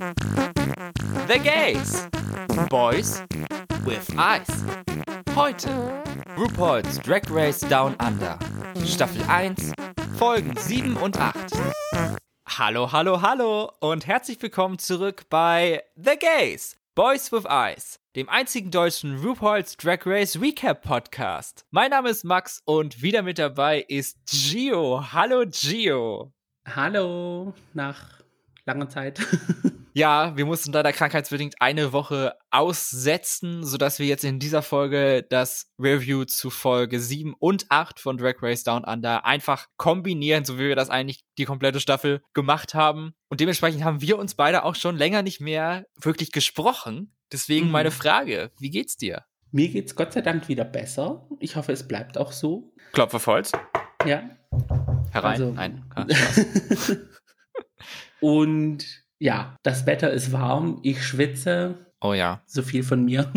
The Gays. Boys with Eyes. Heute RuPaul's Drag Race Down Under. Staffel 1, Folgen 7 und 8. Hallo, hallo, hallo und herzlich willkommen zurück bei The Gays. Boys with Eyes, dem einzigen deutschen RuPaul's Drag Race Recap Podcast. Mein Name ist Max und wieder mit dabei ist Gio. Hallo Gio. Hallo, nach langer Zeit. ja, wir mussten leider krankheitsbedingt eine Woche aussetzen, sodass wir jetzt in dieser Folge das Review zu Folge 7 und 8 von Drag Race Down Under einfach kombinieren, so wie wir das eigentlich die komplette Staffel gemacht haben. Und dementsprechend haben wir uns beide auch schon länger nicht mehr wirklich gesprochen. Deswegen mhm. meine Frage, wie geht's dir? Mir geht's Gott sei Dank wieder besser. Ich hoffe, es bleibt auch so. Klopfer Holz. Ja. Herein? Also, Nein. Ah, und ja, das Wetter ist warm, ich schwitze. Oh ja. So viel von mir.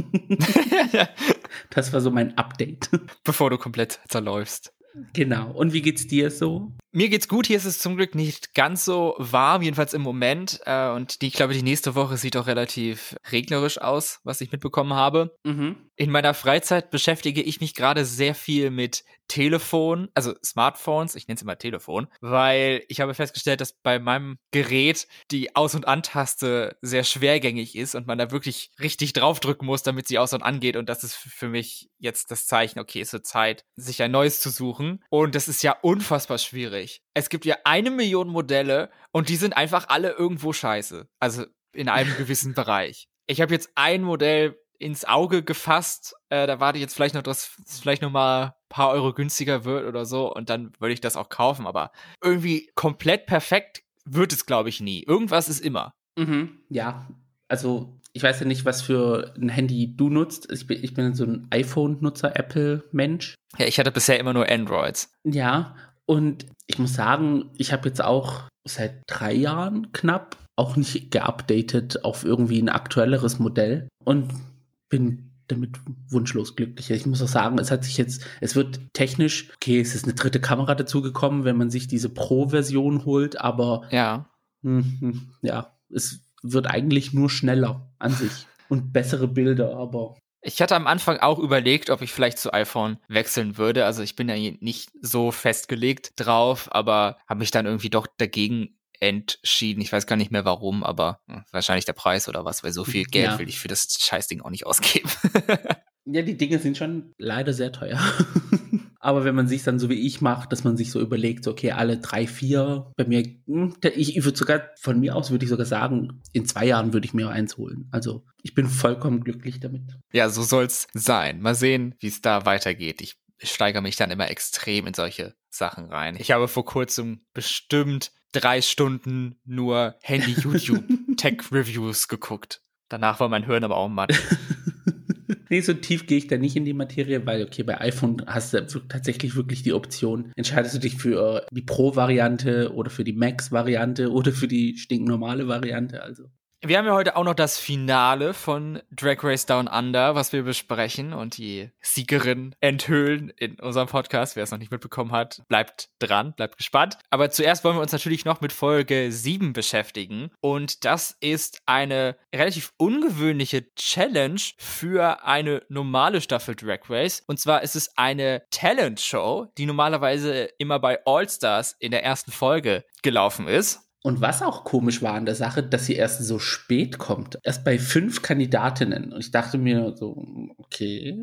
das war so mein Update. Bevor du komplett zerläufst. Genau. Und wie geht's dir so? Mir geht's gut. Hier ist es zum Glück nicht ganz so warm, jedenfalls im Moment. Äh, und die, ich glaube, die nächste Woche sieht auch relativ regnerisch aus, was ich mitbekommen habe. Mhm. In meiner Freizeit beschäftige ich mich gerade sehr viel mit Telefon, also Smartphones, ich nenne es immer Telefon, weil ich habe festgestellt, dass bei meinem Gerät die Aus- und An-Taste sehr schwergängig ist und man da wirklich richtig draufdrücken muss, damit sie aus- und angeht. Und das ist für mich jetzt das Zeichen, okay, es wird Zeit, sich ein neues zu suchen. Und das ist ja unfassbar schwierig. Es gibt ja eine Million Modelle und die sind einfach alle irgendwo scheiße. Also in einem gewissen Bereich. Ich habe jetzt ein Modell ins Auge gefasst. Äh, da warte ich jetzt vielleicht noch, dass es vielleicht noch mal ein paar Euro günstiger wird oder so und dann würde ich das auch kaufen. Aber irgendwie komplett perfekt wird es, glaube ich, nie. Irgendwas ist immer. Mhm, ja, also ich weiß ja nicht, was für ein Handy du nutzt. Ich bin, ich bin so ein iPhone-Nutzer, Apple-Mensch. Ja, ich hatte bisher immer nur Androids. Ja, und ich muss sagen, ich habe jetzt auch seit drei Jahren knapp auch nicht geupdatet auf irgendwie ein aktuelleres Modell. Und bin damit wunschlos glücklich. Ich muss auch sagen, es hat sich jetzt, es wird technisch, okay, es ist eine dritte Kamera dazugekommen, wenn man sich diese Pro-Version holt, aber ja, mh, ja, es wird eigentlich nur schneller an sich und bessere Bilder, aber ich hatte am Anfang auch überlegt, ob ich vielleicht zu iPhone wechseln würde. Also ich bin ja nicht so festgelegt drauf, aber habe mich dann irgendwie doch dagegen entschieden. Ich weiß gar nicht mehr warum, aber hm, wahrscheinlich der Preis oder was, weil so viel Geld ja. will ich für das Scheißding auch nicht ausgeben. ja, die Dinge sind schon leider sehr teuer. aber wenn man sich dann so wie ich macht, dass man sich so überlegt, okay, alle drei, vier, bei mir, hm, ich, ich würde sogar, von mir aus würde ich sogar sagen, in zwei Jahren würde ich mir eins holen. Also ich bin vollkommen glücklich damit. Ja, so soll's sein. Mal sehen, wie es da weitergeht. Ich steigere mich dann immer extrem in solche Sachen rein. Ich habe vor kurzem bestimmt drei Stunden nur Handy-YouTube-Tech-Reviews geguckt. Danach war mein Hirn aber auch matt. nee, so tief gehe ich da nicht in die Materie, weil, okay, bei iPhone hast du tatsächlich wirklich die Option. Entscheidest du dich für die Pro-Variante oder für die Max-Variante oder für die stinknormale Variante, also. Wir haben ja heute auch noch das Finale von Drag Race Down Under, was wir besprechen und die Siegerin enthüllen in unserem Podcast. Wer es noch nicht mitbekommen hat, bleibt dran, bleibt gespannt. Aber zuerst wollen wir uns natürlich noch mit Folge 7 beschäftigen. Und das ist eine relativ ungewöhnliche Challenge für eine normale Staffel Drag Race. Und zwar ist es eine Talent Show, die normalerweise immer bei All Stars in der ersten Folge gelaufen ist. Und was auch komisch war an der Sache, dass sie erst so spät kommt. Erst bei fünf Kandidatinnen. Und ich dachte mir so, okay,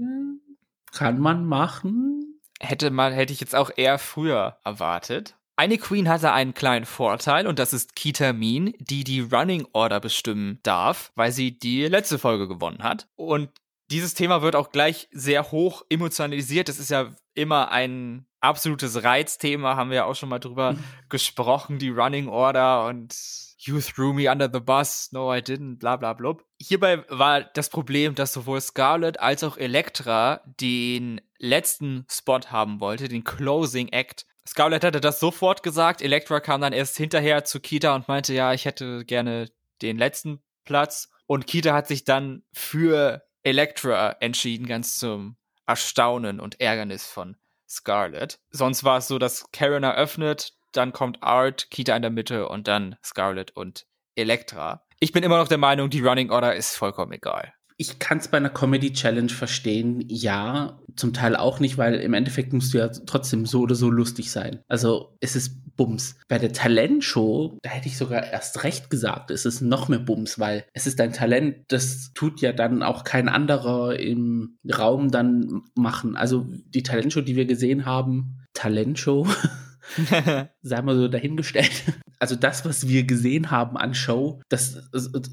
kann man machen. Hätte man, hätte ich jetzt auch eher früher erwartet. Eine Queen hatte einen kleinen Vorteil und das ist Kita Mean, die die Running Order bestimmen darf, weil sie die letzte Folge gewonnen hat. Und dieses Thema wird auch gleich sehr hoch emotionalisiert. Das ist ja immer ein absolutes Reizthema, haben wir ja auch schon mal drüber mhm. gesprochen, die Running Order und You threw me under the bus, no I didn't, bla bla blub. Hierbei war das Problem, dass sowohl Scarlett als auch Elektra den letzten Spot haben wollte, den Closing Act. Scarlett hatte das sofort gesagt, Elektra kam dann erst hinterher zu Kita und meinte, ja, ich hätte gerne den letzten Platz. Und Kita hat sich dann für Elektra entschieden, ganz zum Erstaunen und Ärgernis von Scarlett. Sonst war es so, dass Karen eröffnet, dann kommt Art, Kita in der Mitte und dann Scarlett und Elektra. Ich bin immer noch der Meinung, die Running Order ist vollkommen egal. Ich kann es bei einer Comedy Challenge verstehen, ja, zum Teil auch nicht, weil im Endeffekt musst du ja trotzdem so oder so lustig sein. Also es ist Bums. Bei der Talentshow, da hätte ich sogar erst recht gesagt, es ist noch mehr Bums, weil es ist ein Talent, das tut ja dann auch kein anderer im Raum dann machen. Also die Talentshow, die wir gesehen haben, Talentshow. sei mal so dahingestellt. Also das, was wir gesehen haben an Show, das,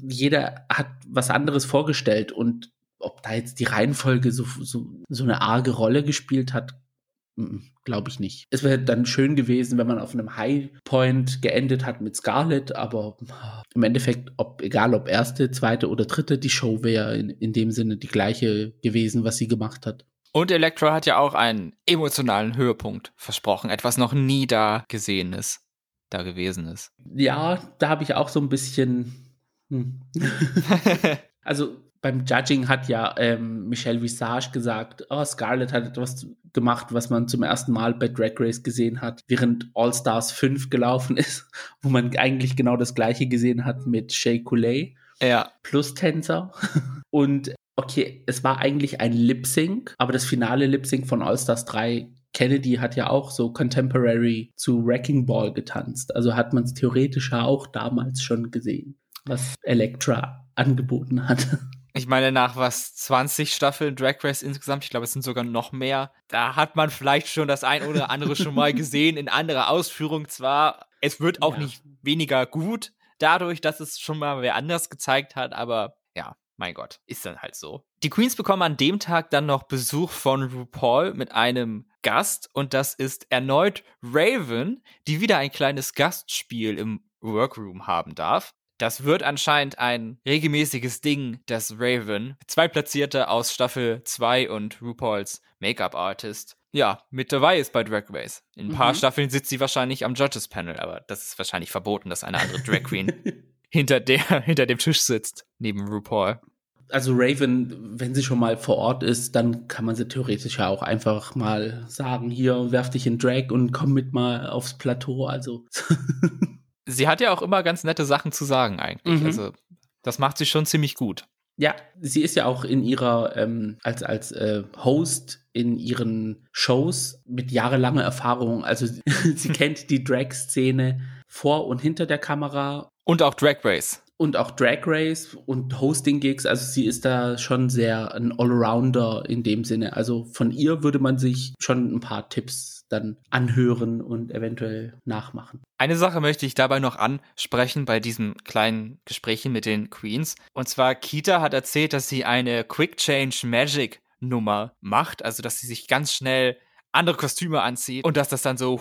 jeder hat was anderes vorgestellt und ob da jetzt die Reihenfolge so, so, so eine arge Rolle gespielt hat, glaube ich nicht. Es wäre dann schön gewesen, wenn man auf einem High Point geendet hat mit Scarlett, aber im Endeffekt, ob, egal ob erste, zweite oder dritte, die Show wäre in, in dem Sinne die gleiche gewesen, was sie gemacht hat. Und Elektra hat ja auch einen emotionalen Höhepunkt versprochen, etwas noch nie da gesehenes, da gewesen ist. Ja, da habe ich auch so ein bisschen. Hm. also beim Judging hat ja ähm, Michelle Visage gesagt, oh, Scarlett hat etwas gemacht, was man zum ersten Mal bei Drag Race gesehen hat, während All Stars 5 gelaufen ist, wo man eigentlich genau das gleiche gesehen hat mit Shay Coulee. Ja. Plus Tänzer. Und okay, es war eigentlich ein Lip Sync, aber das finale Lip Sync von All Stars 3 Kennedy hat ja auch so Contemporary zu Wrecking Ball getanzt. Also hat man es theoretisch auch damals schon gesehen, was Elektra angeboten hat. Ich meine, nach was 20 Staffeln Drag Race insgesamt, ich glaube, es sind sogar noch mehr, da hat man vielleicht schon das ein oder andere schon mal gesehen, in anderer Ausführung zwar. Es wird auch ja. nicht weniger gut, dadurch, dass es schon mal wer anders gezeigt hat, aber ja, mein Gott, ist dann halt so. Die Queens bekommen an dem Tag dann noch Besuch von RuPaul mit einem Gast und das ist erneut Raven, die wieder ein kleines Gastspiel im Workroom haben darf. Das wird anscheinend ein regelmäßiges Ding, dass Raven, zwei Platzierte aus Staffel 2 und RuPauls Make-up-Artist, ja, mit dabei ist bei Drag Race. In ein paar mhm. Staffeln sitzt sie wahrscheinlich am Judges Panel, aber das ist wahrscheinlich verboten, dass eine andere Drag Queen hinter, der, hinter dem Tisch sitzt, neben RuPaul. Also Raven, wenn sie schon mal vor Ort ist, dann kann man sie theoretisch ja auch einfach mal sagen, hier, werf dich in Drag und komm mit mal aufs Plateau. Also sie hat ja auch immer ganz nette Sachen zu sagen eigentlich. Mhm. Also das macht sie schon ziemlich gut. Ja, sie ist ja auch in ihrer, ähm, als, als äh, Host in ihren Shows mit jahrelanger Erfahrung. Also sie kennt die Drag-Szene vor und hinter der Kamera. Und auch Drag Race und auch Drag Race und Hosting-Gigs. Also sie ist da schon sehr ein Allrounder in dem Sinne. Also von ihr würde man sich schon ein paar Tipps dann anhören und eventuell nachmachen. Eine Sache möchte ich dabei noch ansprechen bei diesem kleinen Gesprächen mit den Queens. Und zwar, Kita hat erzählt, dass sie eine Quick Change Magic Nummer macht. Also, dass sie sich ganz schnell andere Kostüme anzieht und dass das dann so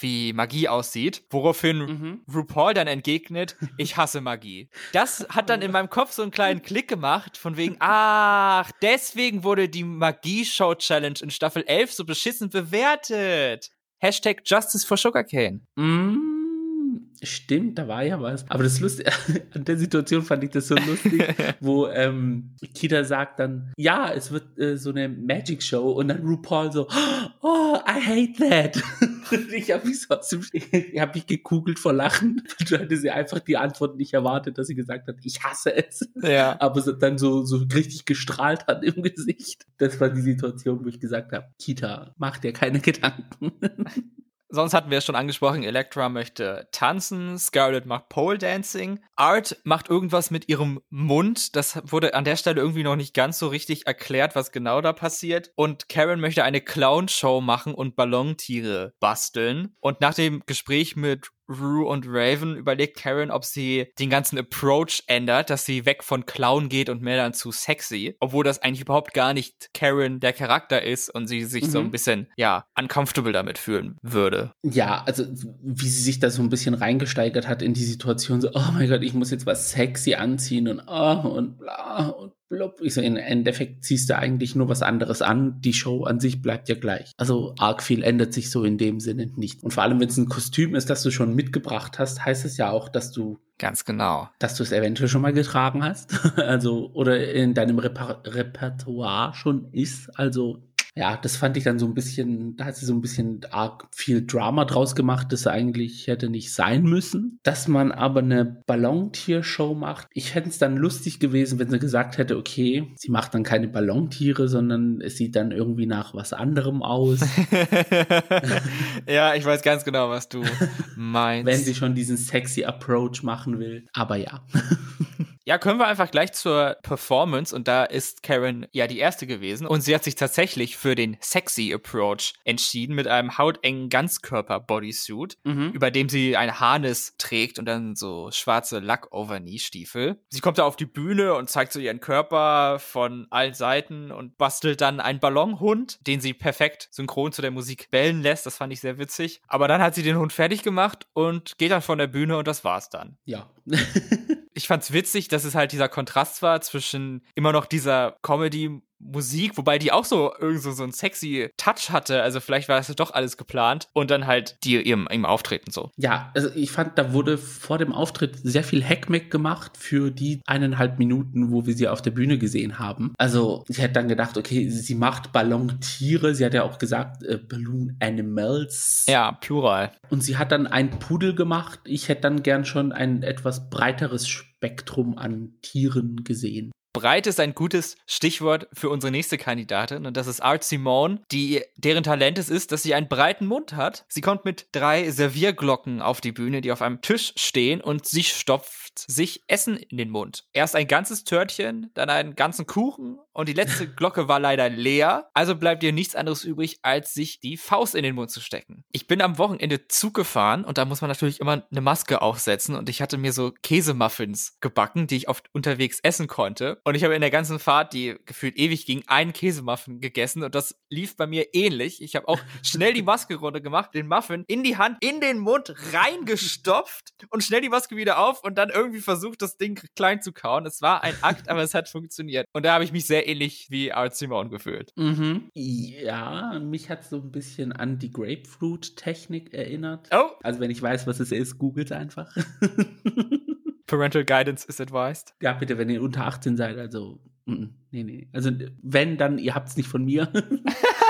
wie Magie aussieht, woraufhin mhm. RuPaul dann entgegnet, ich hasse Magie. Das hat dann in meinem Kopf so einen kleinen Klick gemacht, von wegen, ach, deswegen wurde die Magie-Show-Challenge in Staffel 11 so beschissen bewertet. Hashtag Justice for Sugarcane. Mhm. Stimmt, da war ja was. Aber das Lustige, an der Situation fand ich das so lustig, wo ähm, Kita sagt dann, ja, es wird äh, so eine Magic Show und dann RuPaul so, oh, I hate that. ich habe mich so aus dem, ich habe mich gekugelt vor Lachen. Du hatte sie einfach die Antwort nicht erwartet, dass sie gesagt hat, ich hasse es. Ja. Aber so, dann so, so richtig gestrahlt hat im Gesicht. Das war die Situation, wo ich gesagt habe, Kita, mach dir keine Gedanken. Sonst hatten wir es schon angesprochen, Elektra möchte tanzen, Scarlett macht Pole Dancing, Art macht irgendwas mit ihrem Mund, das wurde an der Stelle irgendwie noch nicht ganz so richtig erklärt, was genau da passiert. Und Karen möchte eine Clown-Show machen und Ballontiere basteln. Und nach dem Gespräch mit Rue und Raven überlegt Karen, ob sie den ganzen Approach ändert, dass sie weg von Clown geht und mehr dann zu sexy, obwohl das eigentlich überhaupt gar nicht Karen der Charakter ist und sie sich mhm. so ein bisschen, ja, uncomfortable damit fühlen würde. Ja, also wie sie sich da so ein bisschen reingesteigert hat in die Situation, so, oh mein Gott, ich muss jetzt was sexy anziehen und oh und bla und blub. Ich so, im Endeffekt ziehst du eigentlich nur was anderes an. Die Show an sich bleibt ja gleich. Also arg viel ändert sich so in dem Sinne nicht. Und vor allem, wenn es ein Kostüm ist, das du schon mitgebracht hast, heißt es ja auch, dass du Ganz genau. Dass du es eventuell schon mal getragen hast. also, oder in deinem Reper Repertoire schon ist. Also, Ja, das fand ich dann so ein bisschen, da hat sie so ein bisschen arg viel Drama draus gemacht, das eigentlich hätte nicht sein müssen. Dass man aber eine Ballontiershow macht, ich hätte es dann lustig gewesen, wenn sie gesagt hätte, okay, sie macht dann keine Ballontiere, sondern es sieht dann irgendwie nach was anderem aus. ja, ich weiß ganz genau, was du meinst. wenn sie schon diesen sexy Approach machen will. Aber ja. Ja, können wir einfach gleich zur Performance und da ist Karen ja die erste gewesen und sie hat sich tatsächlich für den sexy Approach entschieden mit einem hautengen Ganzkörper-Bodysuit, mhm. über dem sie ein Harness trägt und dann so schwarze Lack-Over-Knee-Stiefel. Sie kommt da auf die Bühne und zeigt so ihren Körper von allen Seiten und bastelt dann einen Ballonhund, den sie perfekt synchron zu der Musik bellen lässt. Das fand ich sehr witzig. Aber dann hat sie den Hund fertig gemacht und geht dann von der Bühne und das war's dann. Ja. ich fand's witzig, dass es halt dieser Kontrast war zwischen immer noch dieser Comedy Musik, wobei die auch so irgend so, so einen sexy Touch hatte. Also vielleicht war das doch alles geplant und dann halt die ihrem, ihrem Auftreten so. Ja, also ich fand, da wurde vor dem Auftritt sehr viel Hackmack gemacht für die eineinhalb Minuten, wo wir sie auf der Bühne gesehen haben. Also ich hätte dann gedacht, okay, sie macht Ballontiere. Sie hat ja auch gesagt, äh, Balloon Animals. Ja, plural. Und sie hat dann einen Pudel gemacht. Ich hätte dann gern schon ein etwas breiteres Spektrum an Tieren gesehen. Breit ist ein gutes Stichwort für unsere nächste Kandidatin und das ist Art Simone, die deren Talent es ist, dass sie einen breiten Mund hat. Sie kommt mit drei Servierglocken auf die Bühne, die auf einem Tisch stehen und sie stopft sich Essen in den Mund. Erst ein ganzes Törtchen, dann einen ganzen Kuchen und die letzte Glocke war leider leer. Also bleibt ihr nichts anderes übrig, als sich die Faust in den Mund zu stecken. Ich bin am Wochenende Zug gefahren und da muss man natürlich immer eine Maske aufsetzen und ich hatte mir so Käsemuffins gebacken, die ich oft unterwegs essen konnte. Und ich habe in der ganzen Fahrt, die gefühlt ewig ging, einen Käsemuffin gegessen und das lief bei mir ähnlich. Ich habe auch schnell die Maske runter gemacht, den Muffin in die Hand, in den Mund reingestopft und schnell die Maske wieder auf und dann irgendwie versucht, das Ding klein zu kauen. Es war ein Akt, aber es hat funktioniert. Und da habe ich mich sehr ähnlich wie Art Simone gefühlt. Mhm. Ja, mich hat so ein bisschen an die Grapefruit-Technik erinnert. Oh. Also wenn ich weiß, was es ist, googelt einfach. Parental Guidance is advised. Ja, bitte, wenn ihr unter 18 seid, also, nee, nee. Also, wenn, dann, ihr habt es nicht von mir.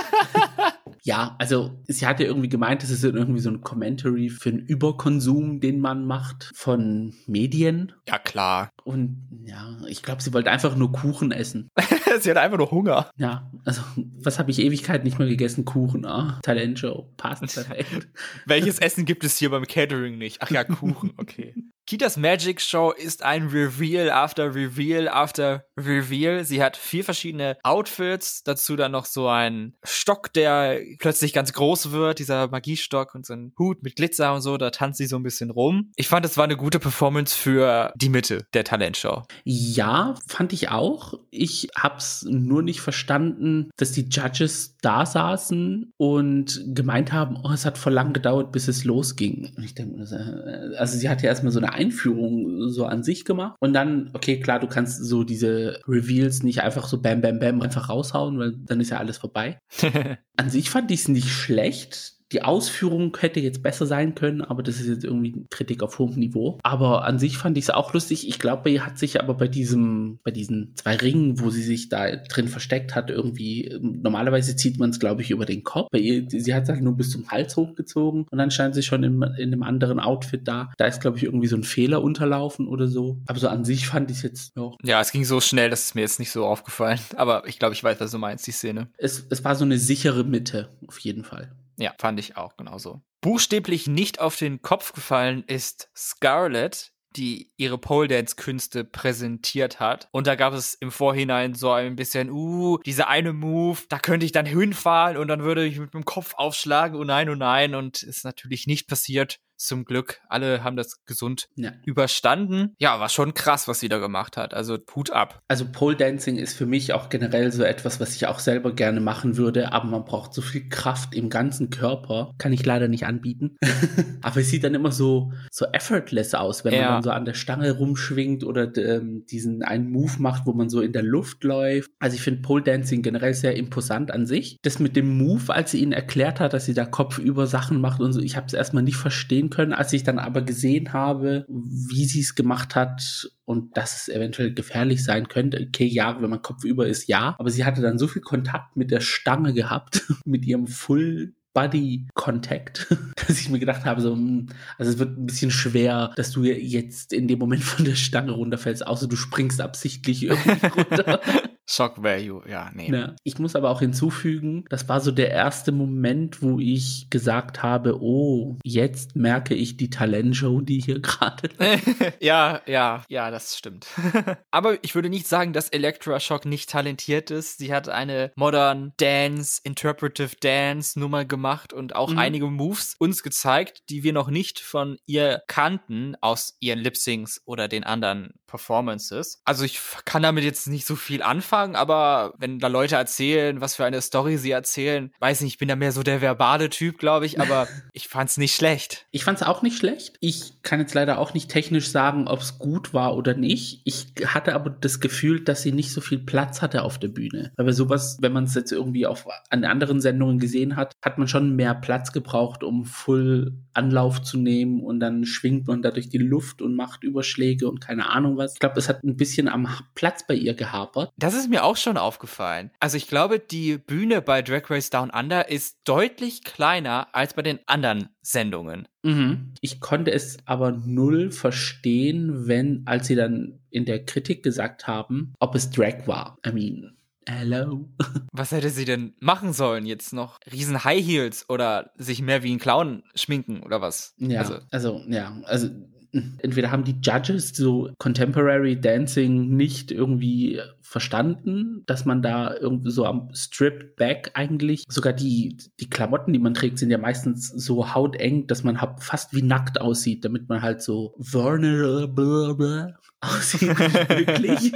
Ja, also sie hat ja irgendwie gemeint, das ist irgendwie so ein Commentary für den Überkonsum, den man macht von Medien. Ja, klar. Und ja, ich glaube, sie wollte einfach nur Kuchen essen. sie hat einfach nur Hunger. Ja, also was habe ich Ewigkeit nicht mehr gegessen? Kuchen, ah, Talentshow, passt perfekt. Welches Essen gibt es hier beim Catering nicht? Ach ja, Kuchen, okay. Kitas Magic Show ist ein Reveal after Reveal after Reveal. Sie hat vier verschiedene Outfits, dazu dann noch so ein Stock, der plötzlich ganz groß wird, dieser Magiestock und so ein Hut mit Glitzer und so, da tanzt sie so ein bisschen rum. Ich fand, es war eine gute Performance für die Mitte der Talentshow. Ja, fand ich auch. Ich hab's nur nicht verstanden, dass die Judges da saßen und gemeint haben, oh, es hat voll lang gedauert, bis es losging. Und ich denke, äh, also sie hat ja erstmal so eine Einführung so an sich gemacht. Und dann, okay, klar, du kannst so diese Reveals nicht einfach so bam, bam, bam einfach raushauen, weil dann ist ja alles vorbei. an sich fand ich es nicht schlecht die Ausführung hätte jetzt besser sein können, aber das ist jetzt irgendwie Kritik auf hohem Niveau. Aber an sich fand ich es auch lustig. Ich glaube, sie hat sich aber bei diesem, bei diesen zwei Ringen, wo sie sich da drin versteckt hat, irgendwie, normalerweise zieht man es, glaube ich, über den Kopf. Bei ihr, sie hat es halt nur bis zum Hals hochgezogen und dann scheint sie schon in, in einem anderen Outfit da. Da ist, glaube ich, irgendwie so ein Fehler unterlaufen oder so. Aber so an sich fand ich es jetzt, ja. Ja, es ging so schnell, dass es mir jetzt nicht so aufgefallen. Aber ich glaube, ich weiß, was du meinst, die Szene. Es, es war so eine sichere Mitte, auf jeden Fall. Ja, fand ich auch genauso. Buchstäblich nicht auf den Kopf gefallen ist Scarlett, die ihre Pole Dance Künste präsentiert hat. Und da gab es im Vorhinein so ein bisschen, uh, diese eine Move, da könnte ich dann hinfallen und dann würde ich mit dem Kopf aufschlagen, oh nein, oh nein. Und ist natürlich nicht passiert zum Glück. Alle haben das gesund ja. überstanden. Ja, war schon krass, was sie da gemacht hat. Also Hut ab. Also Pole Dancing ist für mich auch generell so etwas, was ich auch selber gerne machen würde, aber man braucht so viel Kraft im ganzen Körper. Kann ich leider nicht anbieten. aber es sieht dann immer so, so effortless aus, wenn ja. man dann so an der Stange rumschwingt oder ähm, diesen einen Move macht, wo man so in der Luft läuft. Also ich finde Pole Dancing generell sehr imposant an sich. Das mit dem Move, als sie ihnen erklärt hat, dass sie da kopfüber Sachen macht und so, ich habe es erstmal nicht verstehen können. Als ich dann aber gesehen habe, wie sie es gemacht hat und dass es eventuell gefährlich sein könnte. Okay, ja, wenn man Kopf über ist, ja. Aber sie hatte dann so viel Kontakt mit der Stange gehabt, mit ihrem Full Body Contact, dass ich mir gedacht habe, so, hm, also es wird ein bisschen schwer, dass du jetzt in dem Moment von der Stange runterfällst, außer du springst absichtlich irgendwie runter. Shock Value, ja, nee. Ja. Ich muss aber auch hinzufügen, das war so der erste Moment, wo ich gesagt habe, oh, jetzt merke ich die Talentshow, die hier gerade. ja, ja, ja, das stimmt. aber ich würde nicht sagen, dass Electra Shock nicht talentiert ist. Sie hat eine Modern Dance, Interpretive Dance Nummer gemacht und auch mhm. einige Moves uns gezeigt, die wir noch nicht von ihr kannten aus ihren Lip-Syncs oder den anderen Performances. Also ich kann damit jetzt nicht so viel anfangen aber wenn da Leute erzählen, was für eine Story sie erzählen, weiß nicht, ich bin da mehr so der verbale Typ, glaube ich, aber ich fand's nicht schlecht. Ich fand's auch nicht schlecht. Ich kann jetzt leider auch nicht technisch sagen, ob's gut war oder nicht. Ich hatte aber das Gefühl, dass sie nicht so viel Platz hatte auf der Bühne. Weil bei sowas, wenn man es jetzt irgendwie auf an anderen Sendungen gesehen hat, hat man schon mehr Platz gebraucht, um Full Anlauf zu nehmen und dann schwingt man da durch die Luft und macht Überschläge und keine Ahnung was. Ich glaube, es hat ein bisschen am Platz bei ihr gehapert. Das ist ist mir auch schon aufgefallen. Also ich glaube, die Bühne bei Drag Race Down Under ist deutlich kleiner als bei den anderen Sendungen. Mhm. Ich konnte es aber null verstehen, wenn, als sie dann in der Kritik gesagt haben, ob es Drag war. I mean, Hello. Was hätte sie denn machen sollen? Jetzt noch riesen High Heels oder sich mehr wie ein Clown schminken oder was? Ja, also, also ja, also entweder haben die Judges so Contemporary Dancing nicht irgendwie verstanden, dass man da irgendwie so am Strip Back eigentlich, sogar die, die Klamotten, die man trägt, sind ja meistens so hauteng, dass man fast wie nackt aussieht, damit man halt so vulnerable aussieht, wirklich.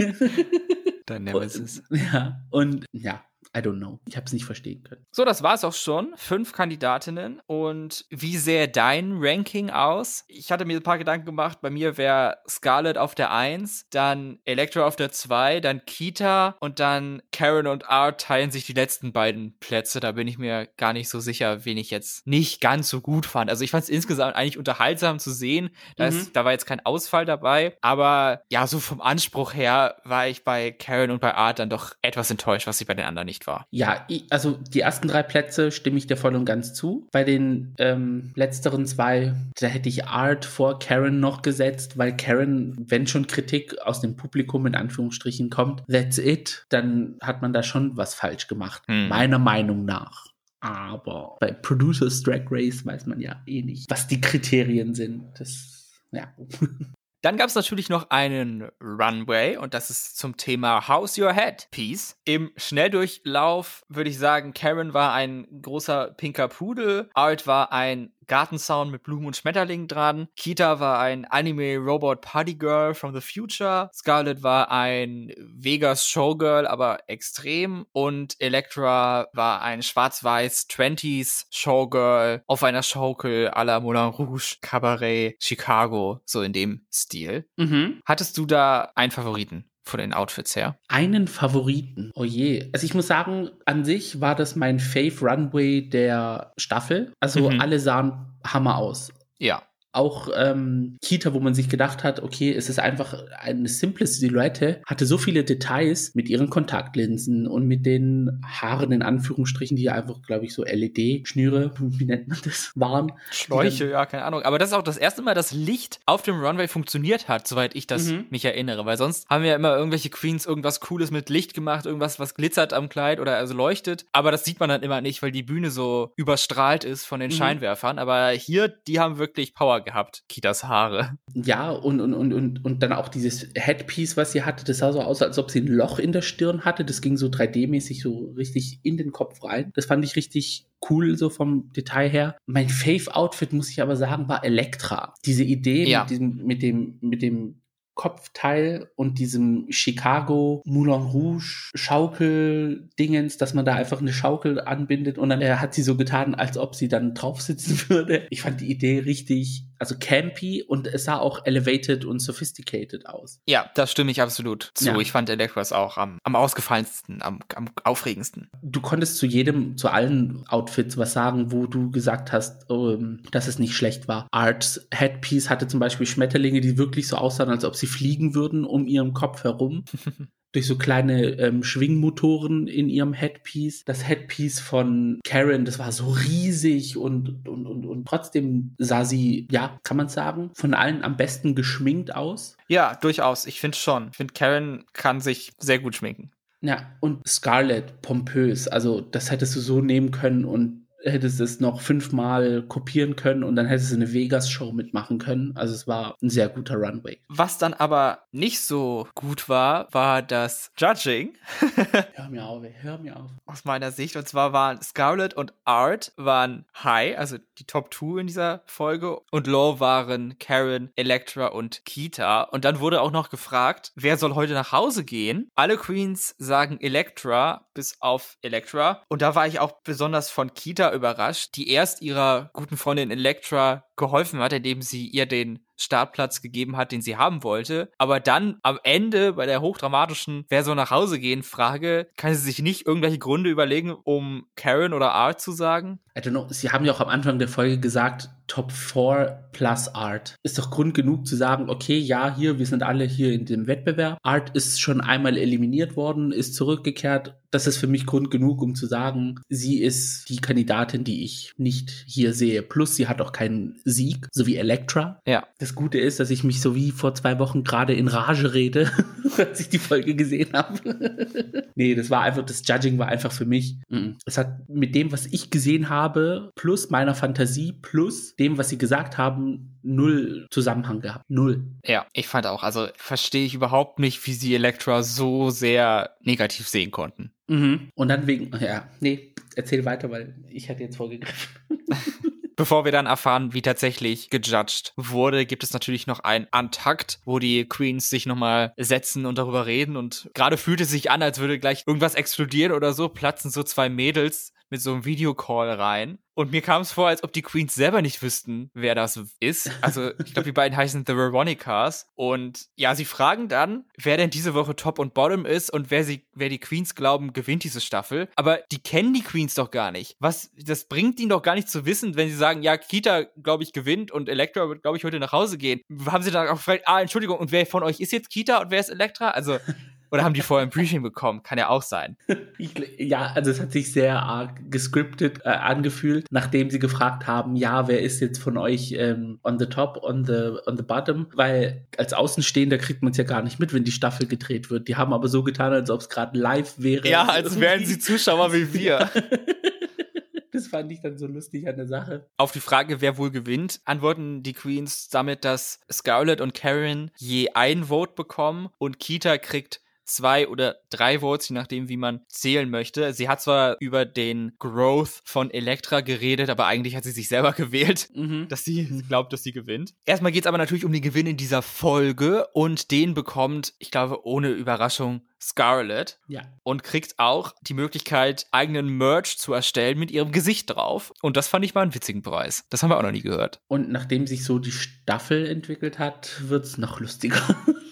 Dein Nemesis. Ja, und ja, I don't know. Ich habe es nicht verstehen können. So, das war es auch schon. Fünf Kandidatinnen. Und wie sähe dein Ranking aus? Ich hatte mir ein paar Gedanken gemacht. Bei mir wäre Scarlett auf der 1, dann Electra auf der 2, dann Kita und dann Karen und Art teilen sich die letzten beiden Plätze. Da bin ich mir gar nicht so sicher, wen ich jetzt nicht ganz so gut fand. Also ich fand es insgesamt eigentlich unterhaltsam zu sehen. Da, mhm. da war jetzt kein Ausfall dabei. Aber ja, so vom Anspruch her war ich bei Karen und bei Art dann doch etwas enttäuscht, was ich bei den anderen nicht war. Ja, also die ersten drei Plätze stimme ich dir voll und ganz zu. Bei den ähm, letzteren zwei, da hätte ich Art vor Karen noch gesetzt, weil Karen, wenn schon Kritik aus dem Publikum in Anführungsstrichen kommt, that's it, dann hat man da schon was falsch gemacht. Hm. Meiner Meinung nach. Aber bei Producers Drag Race weiß man ja eh nicht, was die Kriterien sind. Das, ja. Dann gab es natürlich noch einen Runway und das ist zum Thema How's Your Head Piece. Im Schnelldurchlauf würde ich sagen, Karen war ein großer pinker Pudel, Art war ein Gartensound mit Blumen und Schmetterlingen dran. Kita war ein Anime Robot Party Girl from the Future. Scarlett war ein Vegas Showgirl, aber extrem. Und Electra war ein schwarz-weiß 20s Showgirl auf einer Schaukel à la Moulin Rouge, Cabaret, Chicago, so in dem Stil. Mhm. Hattest du da einen Favoriten? Von den Outfits her? Einen Favoriten. Oh je. Also ich muss sagen, an sich war das mein Fave Runway der Staffel. Also mhm. alle sahen Hammer aus. Ja auch ähm, Kita, wo man sich gedacht hat, okay, es ist einfach eine simple Silhouette, hatte so viele Details mit ihren Kontaktlinsen und mit den Haaren in Anführungsstrichen, die einfach, glaube ich, so LED-Schnüre, wie nennt man das, waren. Schläuche, dann, ja, keine Ahnung. Aber das ist auch das erste Mal, dass Licht auf dem Runway funktioniert hat, soweit ich das mhm. mich erinnere. Weil sonst haben wir ja immer irgendwelche Queens irgendwas Cooles mit Licht gemacht, irgendwas, was glitzert am Kleid oder also leuchtet. Aber das sieht man dann immer nicht, weil die Bühne so überstrahlt ist von den mhm. Scheinwerfern. Aber hier, die haben wirklich Power gehabt, Kitas Haare. Ja, und, und, und, und, und dann auch dieses Headpiece, was sie hatte, das sah so aus, als ob sie ein Loch in der Stirn hatte. Das ging so 3D-mäßig so richtig in den Kopf rein. Das fand ich richtig cool, so vom Detail her. Mein Fave-Outfit, muss ich aber sagen, war Elektra. Diese Idee ja. mit, diesem, mit dem, mit dem Kopfteil und diesem Chicago Moulin Rouge Schaukel-Dingens, dass man da einfach eine Schaukel anbindet und dann äh, hat sie so getan, als ob sie dann drauf sitzen würde. Ich fand die Idee richtig also campy und es sah auch elevated und sophisticated aus. Ja, das stimme ich absolut zu. Ja. Ich fand Electras auch am, am ausgefallensten, am, am aufregendsten. Du konntest zu jedem, zu allen Outfits was sagen, wo du gesagt hast, oh, ähm, dass es nicht schlecht war. Arts Headpiece hatte zum Beispiel Schmetterlinge, die wirklich so aussahen, als ob sie fliegen würden um ihren Kopf herum. durch so kleine ähm, Schwingmotoren in ihrem Headpiece. Das Headpiece von Karen, das war so riesig und, und, und, und trotzdem sah sie, ja, kann man sagen, von allen am besten geschminkt aus. Ja, durchaus. Ich finde schon. Ich finde, Karen kann sich sehr gut schminken. Ja, und Scarlett pompös. Also, das hättest du so nehmen können und hättest es noch fünfmal kopieren können und dann hättest du eine Vegas-Show mitmachen können. Also es war ein sehr guter Runway. Was dann aber nicht so gut war, war das Judging. hör mir auf, hör mir auf. Aus meiner Sicht. Und zwar waren Scarlett und Art waren High, also die Top 2 in dieser Folge. Und Low waren Karen, Electra und Kita. Und dann wurde auch noch gefragt, wer soll heute nach Hause gehen? Alle Queens sagen Electra, bis auf Electra. Und da war ich auch besonders von Kita überrascht, die erst ihrer guten Freundin Electra geholfen hat, indem sie ihr den Startplatz gegeben hat, den sie haben wollte. Aber dann am Ende bei der hochdramatischen Wer soll nach Hause gehen Frage, kann sie sich nicht irgendwelche Gründe überlegen, um Karen oder Art zu sagen? I don't know. Sie haben ja auch am Anfang der Folge gesagt, Top 4 plus Art. Ist doch Grund genug zu sagen, okay, ja, hier, wir sind alle hier in dem Wettbewerb. Art ist schon einmal eliminiert worden, ist zurückgekehrt. Das ist für mich Grund genug, um zu sagen, sie ist die Kandidatin, die ich nicht hier sehe. Plus, sie hat auch keinen Sieg, so wie Elektra. Ja. Das Gute ist, dass ich mich so wie vor zwei Wochen gerade in Rage rede, als ich die Folge gesehen habe. nee, das war einfach, das Judging war einfach für mich. Es hat mit dem, was ich gesehen habe, plus meiner Fantasie, plus dem, was sie gesagt haben, null Zusammenhang gehabt. Null. Ja, ich fand auch, also verstehe ich überhaupt nicht, wie sie Elektra so sehr negativ sehen konnten. Mhm. Und dann wegen, ja, nee, erzähl weiter, weil ich hatte jetzt vorgegriffen. Bevor wir dann erfahren, wie tatsächlich gejudged wurde, gibt es natürlich noch ein Untakt, wo die Queens sich nochmal setzen und darüber reden. Und gerade fühlte es sich an, als würde gleich irgendwas explodieren oder so, platzen so zwei Mädels mit so einem Videocall rein. Und mir kam es vor, als ob die Queens selber nicht wüssten, wer das ist. Also, ich glaube, die beiden heißen The Veronicas. Und ja, sie fragen dann, wer denn diese Woche Top und Bottom ist und wer sie, wer die Queens glauben, gewinnt diese Staffel. Aber die kennen die Queens doch gar nicht. Was, das bringt ihnen doch gar nicht zu wissen, wenn sie sagen, ja, Kita, glaube ich, gewinnt und Elektra wird, glaube ich, heute nach Hause gehen. Haben sie dann auch gefragt, ah, Entschuldigung, und wer von euch ist jetzt Kita und wer ist Elektra? Also, oder haben die vorher ein Briefing bekommen? Kann ja auch sein. Ich, ja, also es hat sich sehr arg gescriptet äh, angefühlt, nachdem sie gefragt haben, ja, wer ist jetzt von euch ähm, on the top, on the, on the bottom? Weil als Außenstehender kriegt man es ja gar nicht mit, wenn die Staffel gedreht wird. Die haben aber so getan, als ob es gerade live wäre. Ja, als wären sie Zuschauer wie wir. Das fand ich dann so lustig an der Sache. Auf die Frage, wer wohl gewinnt, antworten die Queens damit, dass Scarlett und Karen je ein Vote bekommen und Kita kriegt zwei oder drei Votes, je nachdem, wie man zählen möchte. Sie hat zwar über den Growth von Elektra geredet, aber eigentlich hat sie sich selber gewählt, mhm. dass sie glaubt, dass sie gewinnt. Erstmal geht es aber natürlich um den Gewinn in dieser Folge und den bekommt, ich glaube, ohne Überraschung Scarlett ja. und kriegt auch die Möglichkeit, eigenen Merch zu erstellen mit ihrem Gesicht drauf. Und das fand ich mal einen witzigen Preis. Das haben wir auch noch nie gehört. Und nachdem sich so die Staffel entwickelt hat, wird es noch lustiger.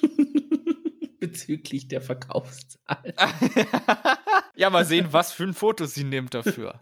bezüglich der Verkaufszahl. ja, mal sehen, was für ein Foto sie nimmt dafür.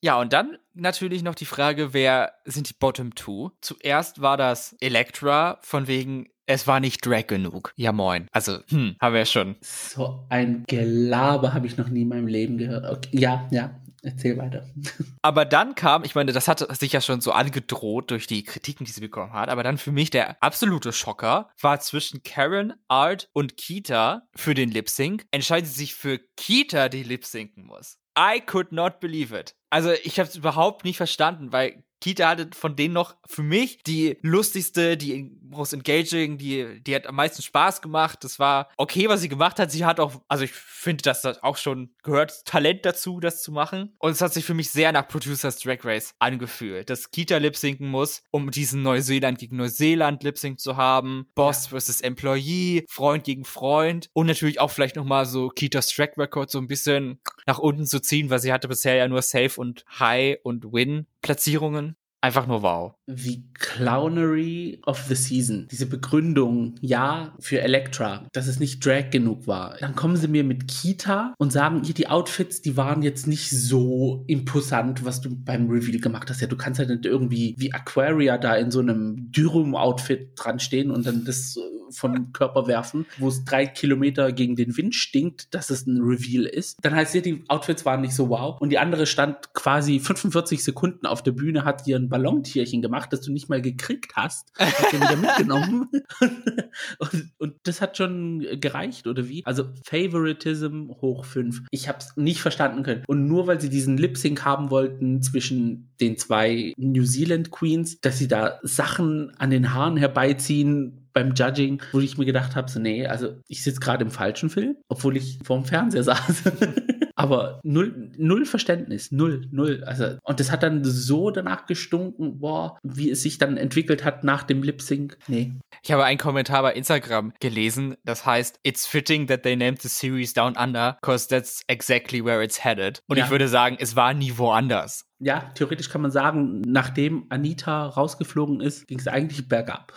Ja, und dann natürlich noch die Frage, wer sind die Bottom Two? Zuerst war das Elektra, von wegen, es war nicht Drag genug. Ja, moin. Also, hm, haben wir ja schon. So ein Gelaber habe ich noch nie in meinem Leben gehört. Okay, ja, ja. Erzähl weiter. Aber dann kam, ich meine, das hat sich ja schon so angedroht durch die Kritiken, die sie bekommen hat, aber dann für mich der absolute Schocker war zwischen Karen, Art und Kita für den Lip Sync. Entscheiden sie sich für Kita, die Lip Synken muss. I could not believe it. Also ich habe es überhaupt nicht verstanden, weil Kita hatte von denen noch für mich die lustigste, die most engaging, die, die hat am meisten Spaß gemacht. Das war okay, was sie gemacht hat. Sie hat auch, also ich finde, dass das auch schon gehört Talent dazu, das zu machen. Und es hat sich für mich sehr nach Producers Drag Race angefühlt, dass Kita lip-sinken muss, um diesen Neuseeland gegen Neuseeland lip-sync zu haben. Boss ja. versus Employee, Freund gegen Freund. Und natürlich auch vielleicht nochmal so Kitas Track Record so ein bisschen nach unten zu ziehen, weil sie hatte bisher ja nur Safe und High und Win Platzierungen. Einfach nur wow. Wie Clownery of the Season. Diese Begründung, ja, für Elektra, dass es nicht Drag genug war. Dann kommen sie mir mit Kita und sagen, hier die Outfits, die waren jetzt nicht so imposant, was du beim Reveal gemacht hast. Ja, du kannst halt nicht irgendwie wie Aquaria da in so einem Dürum-Outfit dran stehen und dann das vom Körper werfen, wo es drei Kilometer gegen den Wind stinkt, dass es ein Reveal ist. Dann heißt ja, die Outfits waren nicht so wow. Und die andere stand quasi 45 Sekunden auf der Bühne, hat dir ein Ballontierchen gemacht, das du nicht mal gekriegt hast. Hat dir wieder mitgenommen. und, und das hat schon gereicht, oder wie? Also Favoritism hoch fünf. Ich habe es nicht verstanden können. Und nur weil sie diesen Lip Sync haben wollten zwischen den zwei New Zealand Queens, dass sie da Sachen an den Haaren herbeiziehen, beim Judging, wo ich mir gedacht habe, so, nee, also ich sitze gerade im falschen Film, obwohl ich vorm Fernseher saß. Aber null, null Verständnis, null, null. Also, und das hat dann so danach gestunken, boah, wie es sich dann entwickelt hat nach dem Lip Sync. Nee. Ich habe einen Kommentar bei Instagram gelesen, das heißt, it's fitting that they named the series Down Under, because that's exactly where it's headed. Und ja. ich würde sagen, es war nie woanders. Ja, theoretisch kann man sagen, nachdem Anita rausgeflogen ist, ging es eigentlich bergab.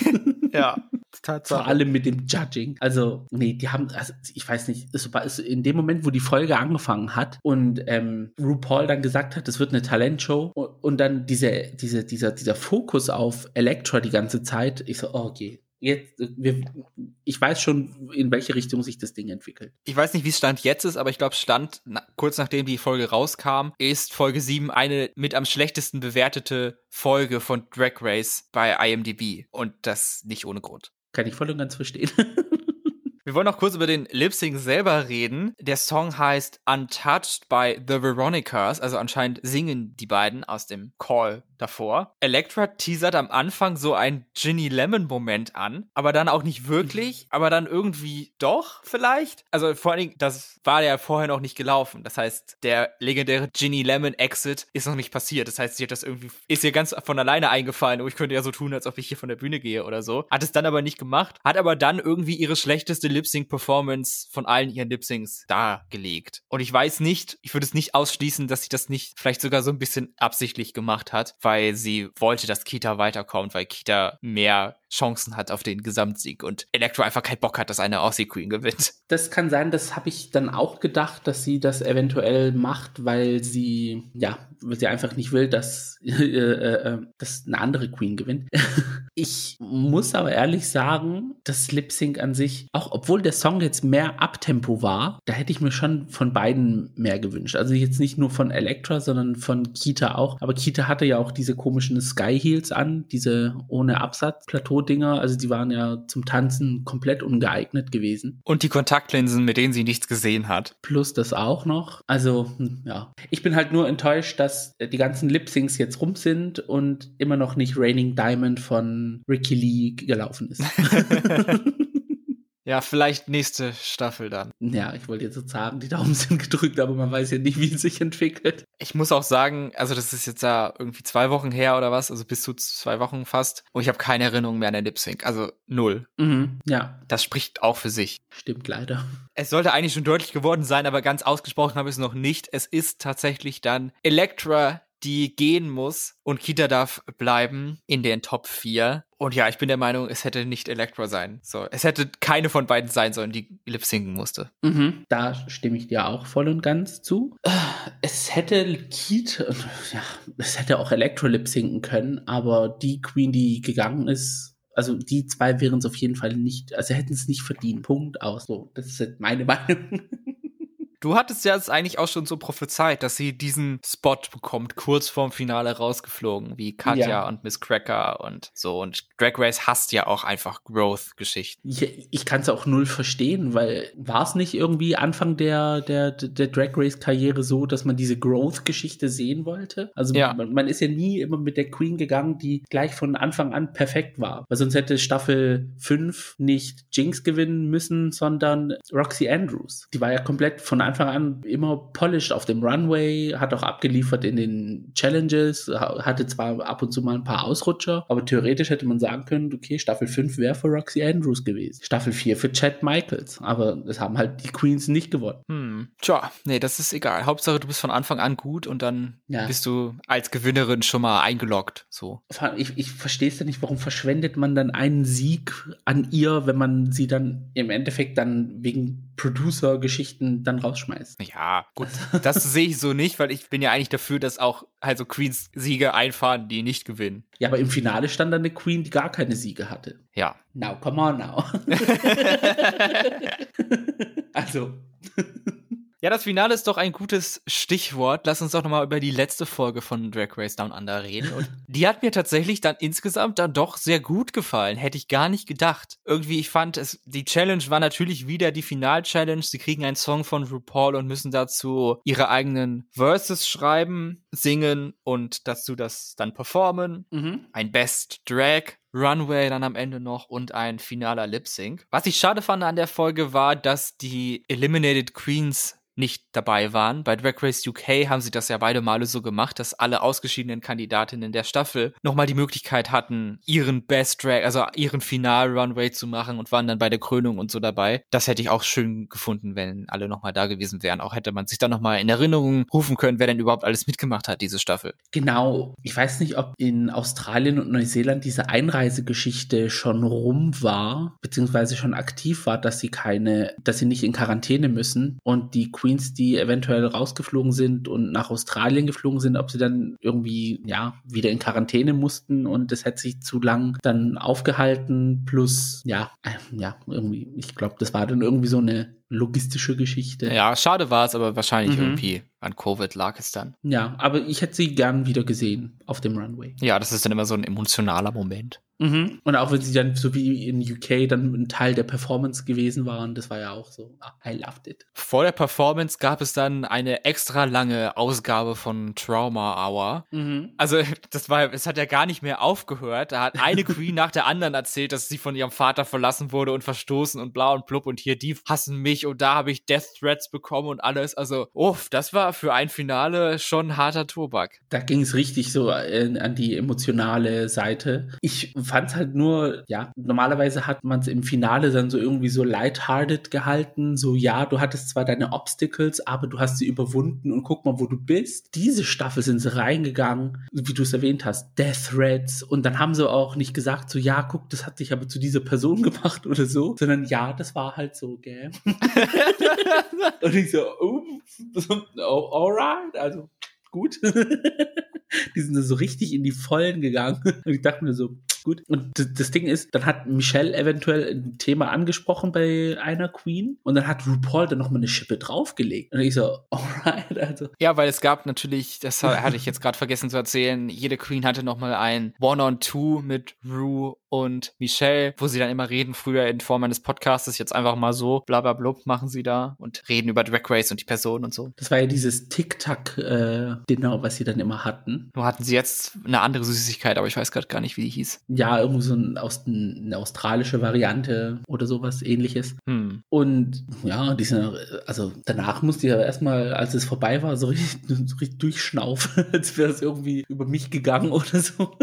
ja. Tatsache. Vor allem mit dem Judging. Also, nee, die haben, also ich weiß nicht, es war in dem Moment, wo die Folge angefangen hat und ähm, RuPaul dann gesagt hat, es wird eine Talentshow und, und dann diese, diese, dieser, dieser Fokus auf Elektra die ganze Zeit, ich so, oh, okay, jetzt, wir, ich weiß schon, in welche Richtung sich das Ding entwickelt. Ich weiß nicht, wie es Stand jetzt ist, aber ich glaube, Stand, na, kurz nachdem die Folge rauskam, ist Folge 7 eine mit am schlechtesten bewertete Folge von Drag Race bei IMDb. Und das nicht ohne Grund. Kann ich voll und ganz verstehen. Wir wollen noch kurz über den Lip Sync selber reden. Der Song heißt Untouched by The Veronicas, also anscheinend singen die beiden aus dem Call davor. Elektra teasert am Anfang so ein Ginny Lemon Moment an, aber dann auch nicht wirklich, aber dann irgendwie doch vielleicht. Also vor allen Dingen, das war ja vorher noch nicht gelaufen. Das heißt, der legendäre Ginny Lemon Exit ist noch nicht passiert. Das heißt, sie hat das irgendwie, ist ihr ganz von alleine eingefallen. Oh, ich könnte ja so tun, als ob ich hier von der Bühne gehe oder so. Hat es dann aber nicht gemacht, hat aber dann irgendwie ihre schlechteste Lip-Sync-Performance von allen ihren Lip-Syncs dargelegt. Und ich weiß nicht, ich würde es nicht ausschließen, dass sie das nicht vielleicht sogar so ein bisschen absichtlich gemacht hat, weil sie wollte, dass Kita weiterkommt, weil Kita mehr Chancen hat auf den Gesamtsieg und Electro einfach keinen Bock hat, dass eine Aussie Queen gewinnt. Das kann sein, das habe ich dann auch gedacht, dass sie das eventuell macht, weil sie, ja, weil sie einfach nicht will, dass, äh, äh, dass eine andere Queen gewinnt. ich muss aber ehrlich sagen, das Lip Sync an sich, auch obwohl der Song jetzt mehr Abtempo war, da hätte ich mir schon von beiden mehr gewünscht. Also jetzt nicht nur von Electra, sondern von Kita auch. Aber Kita hatte ja auch diese komischen Sky Heels an, diese ohne Absatz Plateau Dinger, also die waren ja zum Tanzen komplett ungeeignet gewesen. Und die Kontaktlinsen, mit denen sie nichts gesehen hat. Plus das auch noch. Also, hm, ja. Ich bin halt nur enttäuscht, dass die ganzen Lip-Syncs jetzt rum sind und immer noch nicht Raining Diamond von Ricky Lee gelaufen ist. Ja, vielleicht nächste Staffel dann. Ja, ich wollte jetzt sagen, die Daumen sind gedrückt, aber man weiß ja nicht, wie es sich entwickelt. Ich muss auch sagen, also das ist jetzt ja irgendwie zwei Wochen her oder was, also bis zu zwei Wochen fast. Und ich habe keine Erinnerung mehr an den Lip Sync, also null. Mhm, ja. Das spricht auch für sich. Stimmt leider. Es sollte eigentlich schon deutlich geworden sein, aber ganz ausgesprochen habe ich es noch nicht. Es ist tatsächlich dann Elektra, die gehen muss und Kita darf bleiben in den Top 4. Und ja, ich bin der Meinung, es hätte nicht Elektra sein. So, es hätte keine von beiden sein sollen, die lip sinken musste. Mhm, da stimme ich dir auch voll und ganz zu. Es hätte Keith, ja, es hätte auch Elektra lip sinken können, aber die Queen, die gegangen ist, also die zwei wären es auf jeden Fall nicht, also hätten es nicht verdient. Punkt aus. So, das ist meine Meinung. Du hattest ja jetzt eigentlich auch schon so prophezeit, dass sie diesen Spot bekommt, kurz vorm Finale rausgeflogen, wie Katja ja. und Miss Cracker und so. Und Drag Race hasst ja auch einfach Growth-Geschichten. Ich, ich kann es auch null verstehen, weil war es nicht irgendwie Anfang der, der, der Drag Race-Karriere so, dass man diese Growth-Geschichte sehen wollte? Also ja. man, man, ist ja nie immer mit der Queen gegangen, die gleich von Anfang an perfekt war. Weil sonst hätte Staffel 5 nicht Jinx gewinnen müssen, sondern Roxy Andrews. Die war ja komplett von Anfang Anfang an immer polished auf dem Runway, hat auch abgeliefert in den Challenges, hatte zwar ab und zu mal ein paar Ausrutscher, aber theoretisch hätte man sagen können, okay, Staffel 5 wäre für Roxy Andrews gewesen. Staffel 4 für Chad Michaels. Aber es haben halt die Queens nicht gewonnen. Hm. Tja, nee, das ist egal. Hauptsache, du bist von Anfang an gut und dann ja. bist du als Gewinnerin schon mal eingeloggt. So. Ich, ich verstehe es ja nicht, warum verschwendet man dann einen Sieg an ihr, wenn man sie dann im Endeffekt dann wegen Producer-Geschichten dann rausschmeißt. Ja, gut, das sehe ich so nicht, weil ich bin ja eigentlich dafür, dass auch also Queens Siege einfahren, die nicht gewinnen. Ja, aber im Finale stand dann eine Queen, die gar keine Siege hatte. Ja. Now, come on now. also. Ja, das Finale ist doch ein gutes Stichwort. Lass uns doch nochmal über die letzte Folge von Drag Race Down Under reden. Und die hat mir tatsächlich dann insgesamt dann doch sehr gut gefallen. Hätte ich gar nicht gedacht. Irgendwie, ich fand es, die Challenge war natürlich wieder die Final-Challenge. Sie kriegen einen Song von RuPaul und müssen dazu ihre eigenen Verses schreiben, singen und dazu das dann performen. Mhm. Ein Best Drag Runway dann am Ende noch und ein finaler Lip Sync. Was ich schade fand an der Folge war, dass die Eliminated Queens nicht dabei waren. Bei Drag Race UK haben sie das ja beide Male so gemacht, dass alle ausgeschiedenen Kandidatinnen der Staffel nochmal die Möglichkeit hatten, ihren Best Drag, also ihren Final-Runway zu machen und waren dann bei der Krönung und so dabei. Das hätte ich auch schön gefunden, wenn alle nochmal da gewesen wären. Auch hätte man sich dann nochmal in Erinnerung rufen können, wer denn überhaupt alles mitgemacht hat, diese Staffel. Genau. Ich weiß nicht, ob in Australien und Neuseeland diese Einreisegeschichte schon rum war, beziehungsweise schon aktiv war, dass sie keine, dass sie nicht in Quarantäne müssen und die Queens, die eventuell rausgeflogen sind und nach Australien geflogen sind, ob sie dann irgendwie, ja, wieder in Quarantäne mussten und das hätte sich zu lang dann aufgehalten. Plus, ja, äh, ja, irgendwie, ich glaube, das war dann irgendwie so eine logistische Geschichte. Ja, schade war es, aber wahrscheinlich mhm. irgendwie an Covid lag es dann. Ja, aber ich hätte sie gern wieder gesehen auf dem Runway. Ja, das ist dann immer so ein emotionaler Moment. Mhm. Und auch wenn sie dann so wie in UK dann ein Teil der Performance gewesen waren, das war ja auch so, ah, I loved it. Vor der Performance gab es dann eine extra lange Ausgabe von Trauma Hour. Mhm. Also das war, es hat ja gar nicht mehr aufgehört. Da hat eine Queen nach der anderen erzählt, dass sie von ihrem Vater verlassen wurde und verstoßen und blau und blub und hier die hassen mich und da habe ich Death Threats bekommen und alles. Also, uff, das war für ein Finale schon harter Tobak. Da ging es richtig so äh, an die emotionale Seite. Ich fand es halt nur, ja, normalerweise hat man es im Finale dann so irgendwie so lighthearted gehalten. So, ja, du hattest zwar deine Obstacles, aber du hast sie überwunden und guck mal, wo du bist. Diese Staffel sind sie reingegangen, wie du es erwähnt hast, Death Threats. Und dann haben sie auch nicht gesagt, so, ja, guck, das hat dich aber zu dieser Person gemacht oder so, sondern ja, das war halt so, gell? und ich so, oh, oh alright, also gut. die sind so richtig in die Vollen gegangen. Und ich dachte mir so, gut. Und das Ding ist, dann hat Michelle eventuell ein Thema angesprochen bei einer Queen und dann hat RuPaul dann nochmal eine Schippe draufgelegt. Und ich so, alright, also. Ja, weil es gab natürlich, das hatte ich jetzt gerade vergessen zu erzählen, jede Queen hatte nochmal ein One-on-Two mit Ru und Michelle, wo sie dann immer reden, früher in Form eines Podcasts, jetzt einfach mal so, bla bla blub machen sie da und reden über Drag Race und die Person und so. Das war ja dieses Tic-Tac-Dinner, äh, was sie dann immer hatten. Nur hatten sie jetzt eine andere Süßigkeit, aber ich weiß gerade gar nicht, wie die hieß. Ja, irgendwie so ein, aus, eine australische Variante oder sowas ähnliches. Hm. Und ja, die sind, also danach musste ich aber erstmal, als es vorbei war, so richtig, so richtig durchschnaufen, als wäre es irgendwie über mich gegangen oder so.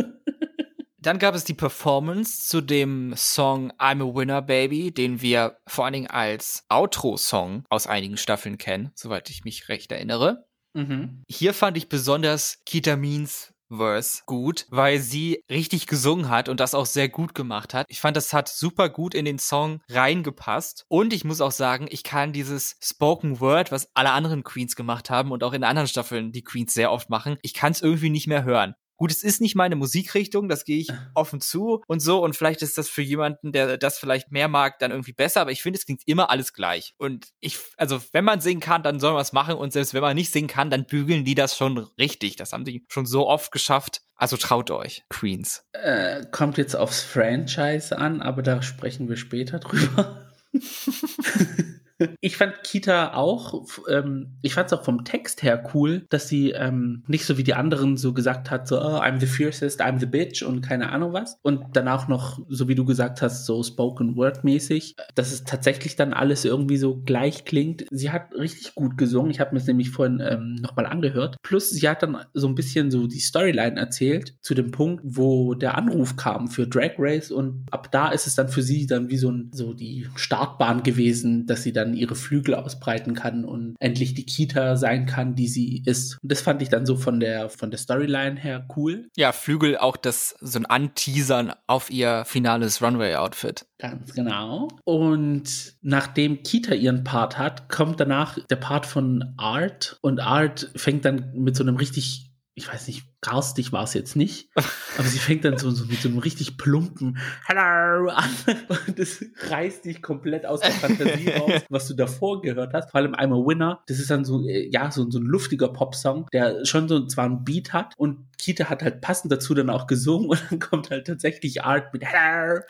Dann gab es die Performance zu dem Song I'm a Winner Baby, den wir vor allen Dingen als Outro-Song aus einigen Staffeln kennen, soweit ich mich recht erinnere. Mhm. Hier fand ich besonders Kitamins Verse gut, weil sie richtig gesungen hat und das auch sehr gut gemacht hat. Ich fand, das hat super gut in den Song reingepasst. Und ich muss auch sagen, ich kann dieses Spoken Word, was alle anderen Queens gemacht haben und auch in anderen Staffeln die Queens sehr oft machen, ich kann es irgendwie nicht mehr hören. Gut, es ist nicht meine Musikrichtung, das gehe ich offen zu und so. Und vielleicht ist das für jemanden, der das vielleicht mehr mag, dann irgendwie besser. Aber ich finde, es klingt immer alles gleich. Und ich, also, wenn man singen kann, dann soll man es machen. Und selbst wenn man nicht singen kann, dann bügeln die das schon richtig. Das haben die schon so oft geschafft. Also traut euch, Queens. Äh, kommt jetzt aufs Franchise an, aber da sprechen wir später drüber. ich fand Kita auch, ähm, ich fand es auch vom Text her cool, dass sie ähm, nicht so wie die anderen so gesagt hat, so, oh, I'm the fiercest, I'm the bitch und keine Ahnung was. Und danach noch, so wie du gesagt hast, so spoken word mäßig, dass es tatsächlich dann alles irgendwie so gleich klingt. Sie hat richtig gut gesungen. Ich habe mir es nämlich vorhin ähm, nochmal angehört. Plus, sie hat dann so ein bisschen so die Storyline erzählt zu dem Punkt, wo der Anruf kam für Drag Race und ab da ist es dann für sie dann wie so, ein, so die Startbahn gewesen, dass sie dann ihre Flügel ausbreiten kann und endlich die Kita sein kann, die sie ist. Und das fand ich dann so von der, von der Storyline her cool. Ja, Flügel auch das, so ein Anteasern auf ihr finales Runway-Outfit. Ganz genau. Und nachdem Kita ihren Part hat, kommt danach der Part von Art und Art fängt dann mit so einem richtig, ich weiß nicht, garstig war es jetzt nicht, aber sie fängt dann so, so, mit so einem richtig plumpen Hello an und das reißt dich komplett aus der Fantasie raus, was du davor gehört hast. Vor allem I'm a Winner, das ist dann so, äh, ja, so, so ein luftiger Popsong, der schon so zwar einen Beat hat und Kita hat halt passend dazu dann auch gesungen und dann kommt halt tatsächlich Art mit Hello.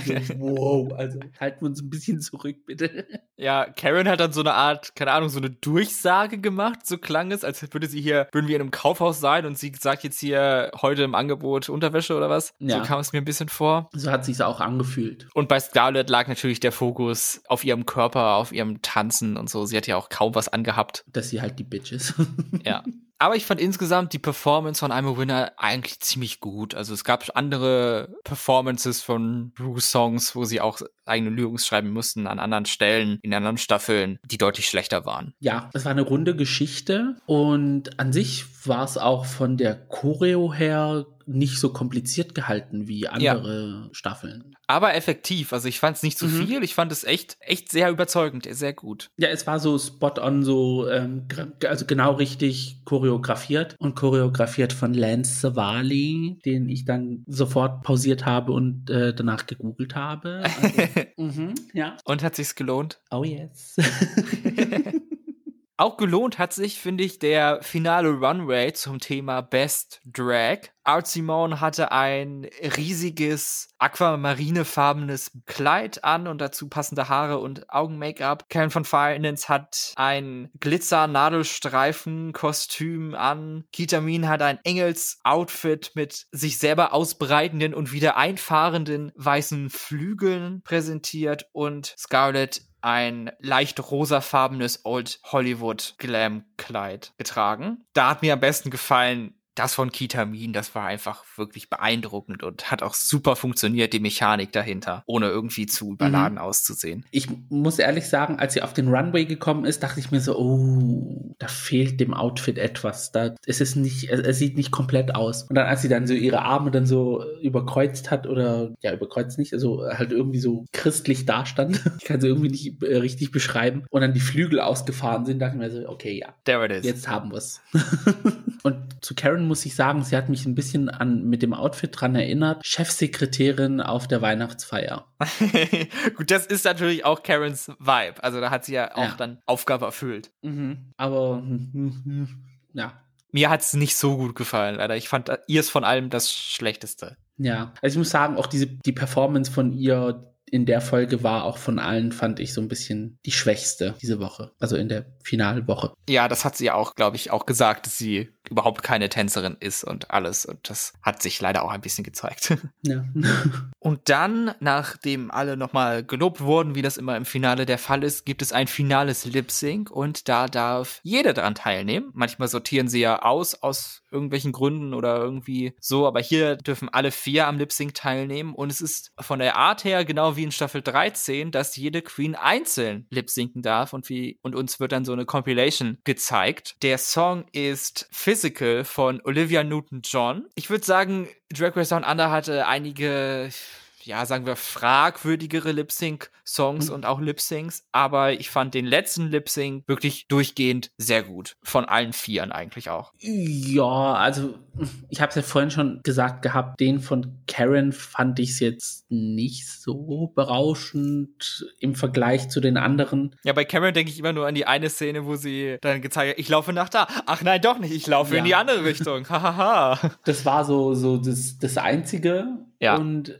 So, wow, also halten wir uns ein bisschen zurück, bitte. Ja, Karen hat dann so eine Art, keine Ahnung, so eine Durchsage gemacht, so klang es, als würde sie hier, würden wir in einem Kaufhaus sein und sie sagt, sag jetzt hier heute im Angebot Unterwäsche oder was. Ja. So kam es mir ein bisschen vor. So hat sich auch angefühlt. Und bei Scarlett lag natürlich der Fokus auf ihrem Körper, auf ihrem Tanzen und so. Sie hat ja auch kaum was angehabt. Dass sie halt die Bitch ist. ja. Aber ich fand insgesamt die Performance von I'm a Winner eigentlich ziemlich gut. Also es gab andere Performances von Bruce-Songs, wo sie auch eigene Lyrics schreiben mussten an anderen Stellen, in anderen Staffeln, die deutlich schlechter waren. Ja, es war eine runde Geschichte und an sich war es auch von der Choreo her nicht so kompliziert gehalten wie andere ja. Staffeln. Aber effektiv. Also ich fand es nicht zu mhm. viel. Ich fand es echt, echt sehr überzeugend, sehr gut. Ja, es war so spot on, so ähm, also genau richtig choreografiert und choreografiert von Lance Savali, den ich dann sofort pausiert habe und äh, danach gegoogelt habe. Also, mhm, ja. Und hat sich's gelohnt? Oh yes. Auch gelohnt hat sich, finde ich, der finale Runway zum Thema Best Drag. Art Simone hatte ein riesiges aquamarinefarbenes Kleid an und dazu passende Haare und Augen-Make-up. Karen von Finance hat ein Glitzer-Nadelstreifen-Kostüm an. Kitamin hat ein Engels-Outfit mit sich selber ausbreitenden und wieder einfahrenden weißen Flügeln präsentiert und Scarlett ein leicht rosafarbenes Old Hollywood Glam Kleid getragen. Da hat mir am besten gefallen das von Kitamin, das war einfach wirklich beeindruckend und hat auch super funktioniert, die Mechanik dahinter, ohne irgendwie zu überladen mhm. auszusehen. Ich muss ehrlich sagen, als sie auf den Runway gekommen ist, dachte ich mir so, oh, da fehlt dem Outfit etwas. Da ist es nicht, es, sieht nicht komplett aus. Und dann, als sie dann so ihre Arme dann so überkreuzt hat oder, ja, überkreuzt nicht, also halt irgendwie so christlich dastand. ich kann sie irgendwie nicht äh, richtig beschreiben. Und dann die Flügel ausgefahren sind, dachte ich mir so, okay, ja. There it is. Jetzt haben wir's. und zu Karen muss ich sagen, sie hat mich ein bisschen an mit dem Outfit dran erinnert. Chefsekretärin auf der Weihnachtsfeier. Gut, das ist natürlich auch Karens Vibe. Also da hat sie ja auch ja. dann Aufgabe erfüllt. Mhm. Aber ja. Mir hat es nicht so gut gefallen, leider. Ich fand ihr ist von allem das Schlechteste. Ja, also ich muss sagen, auch diese die Performance von ihr, in der Folge war auch von allen, fand ich, so ein bisschen die schwächste diese Woche. Also in der Finalwoche. Ja, das hat sie ja auch, glaube ich, auch gesagt, dass sie überhaupt keine Tänzerin ist und alles. Und das hat sich leider auch ein bisschen gezeigt. Ja. und dann, nachdem alle nochmal gelobt wurden, wie das immer im Finale der Fall ist, gibt es ein finales Lip Sync und da darf jeder daran teilnehmen. Manchmal sortieren sie ja aus, aus irgendwelchen Gründen oder irgendwie so, aber hier dürfen alle vier am Lip Sync teilnehmen und es ist von der Art her genau wie in Staffel 13, dass jede Queen einzeln lip sinken darf und wie, und uns wird dann so eine Compilation gezeigt. Der Song ist Physical von Olivia Newton-John. Ich würde sagen, Drag Race Down Under hatte einige ja, sagen wir, fragwürdigere Lip-Sync-Songs mhm. und auch Lip-Syncs, aber ich fand den letzten Lip-Sync wirklich durchgehend sehr gut. Von allen Vieren eigentlich auch. Ja, also ich habe es ja vorhin schon gesagt gehabt, den von Karen fand ich es jetzt nicht so berauschend im Vergleich zu den anderen. Ja, bei Karen denke ich immer nur an die eine Szene, wo sie dann gezeigt hat, ich laufe nach da. Ach nein, doch nicht, ich laufe ja. in die andere Richtung. Hahaha. das war so, so das, das Einzige. Ja. Und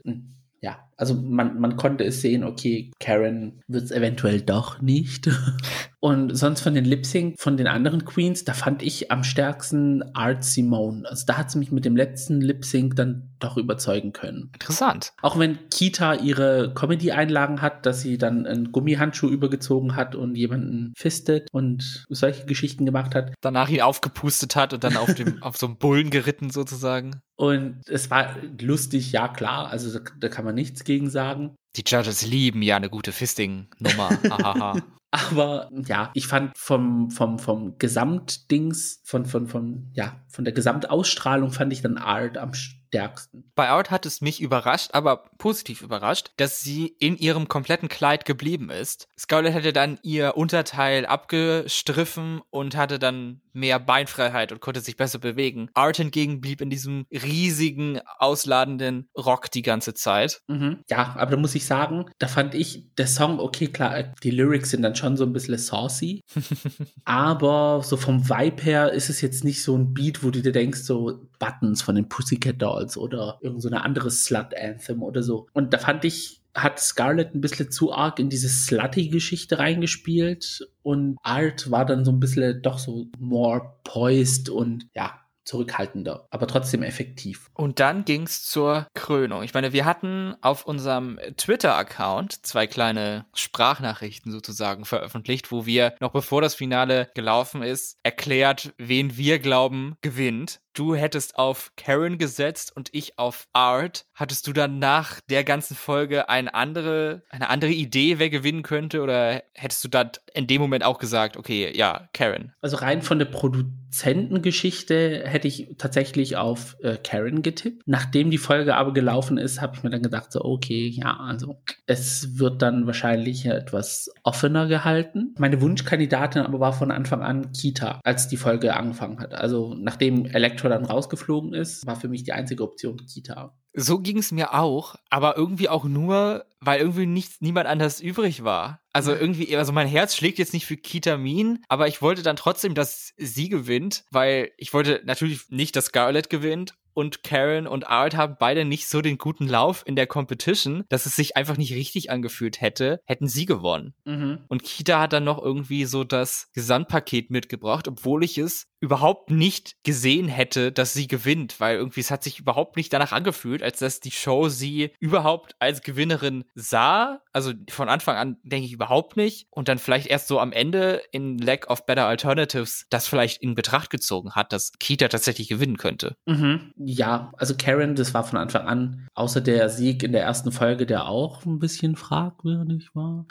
hm, ja, Also man, man konnte es sehen, okay, Karen wird es eventuell doch nicht. Und sonst von den Lip Sync von den anderen Queens, da fand ich am stärksten Art Simone. Also da hat sie mich mit dem letzten Lip Sync dann doch überzeugen können. Interessant. Auch wenn Kita ihre Comedy-Einlagen hat, dass sie dann einen Gummihandschuh übergezogen hat und jemanden fistet und solche Geschichten gemacht hat. Danach ihn aufgepustet hat und dann auf dem auf so einem Bullen geritten sozusagen. Und es war lustig, ja klar, also da, da kann man nichts gegen sagen. Die Judges lieben ja eine gute Fisting-Nummer. Aber ja, ich fand vom, vom, vom Gesamtdings, von, von, von, ja, von der Gesamtausstrahlung fand ich dann Art am stärksten. Bei Art hat es mich überrascht, aber positiv überrascht, dass sie in ihrem kompletten Kleid geblieben ist. Scarlett hätte dann ihr Unterteil abgestriffen und hatte dann mehr Beinfreiheit und konnte sich besser bewegen. Art hingegen blieb in diesem riesigen, ausladenden Rock die ganze Zeit. Mhm. Ja, aber da muss ich sagen, da fand ich der Song, okay, klar, die Lyrics sind dann schon so ein bisschen saucy, aber so vom Vibe her ist es jetzt nicht so ein Beat, wo du dir denkst, so Buttons von den Pussycat Dolls oder irgend so andere Slut-Anthem oder so. Und da fand ich, hat Scarlett ein bisschen zu arg in diese Slutty-Geschichte reingespielt und Art war dann so ein bisschen doch so more poised und ja, zurückhaltender, aber trotzdem effektiv. Und dann ging es zur Krönung. Ich meine, wir hatten auf unserem Twitter-Account zwei kleine Sprachnachrichten sozusagen veröffentlicht, wo wir noch bevor das Finale gelaufen ist, erklärt, wen wir glauben gewinnt du hättest auf Karen gesetzt und ich auf Art, hattest du dann nach der ganzen Folge eine andere, eine andere Idee, wer gewinnen könnte? Oder hättest du dann in dem Moment auch gesagt, okay, ja, Karen? Also rein von der Produzentengeschichte hätte ich tatsächlich auf äh, Karen getippt. Nachdem die Folge aber gelaufen ist, habe ich mir dann gedacht, so, okay, ja, also es wird dann wahrscheinlich etwas offener gehalten. Meine Wunschkandidatin aber war von Anfang an Kita, als die Folge angefangen hat. Also nachdem Elektro Rektor dann rausgeflogen ist, war für mich die einzige Option Kita. So ging es mir auch, aber irgendwie auch nur, weil irgendwie nicht, niemand anders übrig war. Also irgendwie, also mein Herz schlägt jetzt nicht für Kitamin, aber ich wollte dann trotzdem, dass sie gewinnt, weil ich wollte natürlich nicht, dass Scarlett gewinnt und Karen und Art haben beide nicht so den guten Lauf in der Competition, dass es sich einfach nicht richtig angefühlt hätte, hätten sie gewonnen. Mhm. Und Kita hat dann noch irgendwie so das Gesamtpaket mitgebracht, obwohl ich es überhaupt nicht gesehen hätte, dass sie gewinnt, weil irgendwie es hat sich überhaupt nicht danach angefühlt, als dass die Show sie überhaupt als Gewinnerin sah. Also von Anfang an denke ich überhaupt nicht. Und dann vielleicht erst so am Ende in Lack of Better Alternatives das vielleicht in Betracht gezogen hat, dass Kita tatsächlich gewinnen könnte. Mhm ja, also Karen, das war von Anfang an, außer der Sieg in der ersten Folge, der auch ein bisschen fragwürdig war.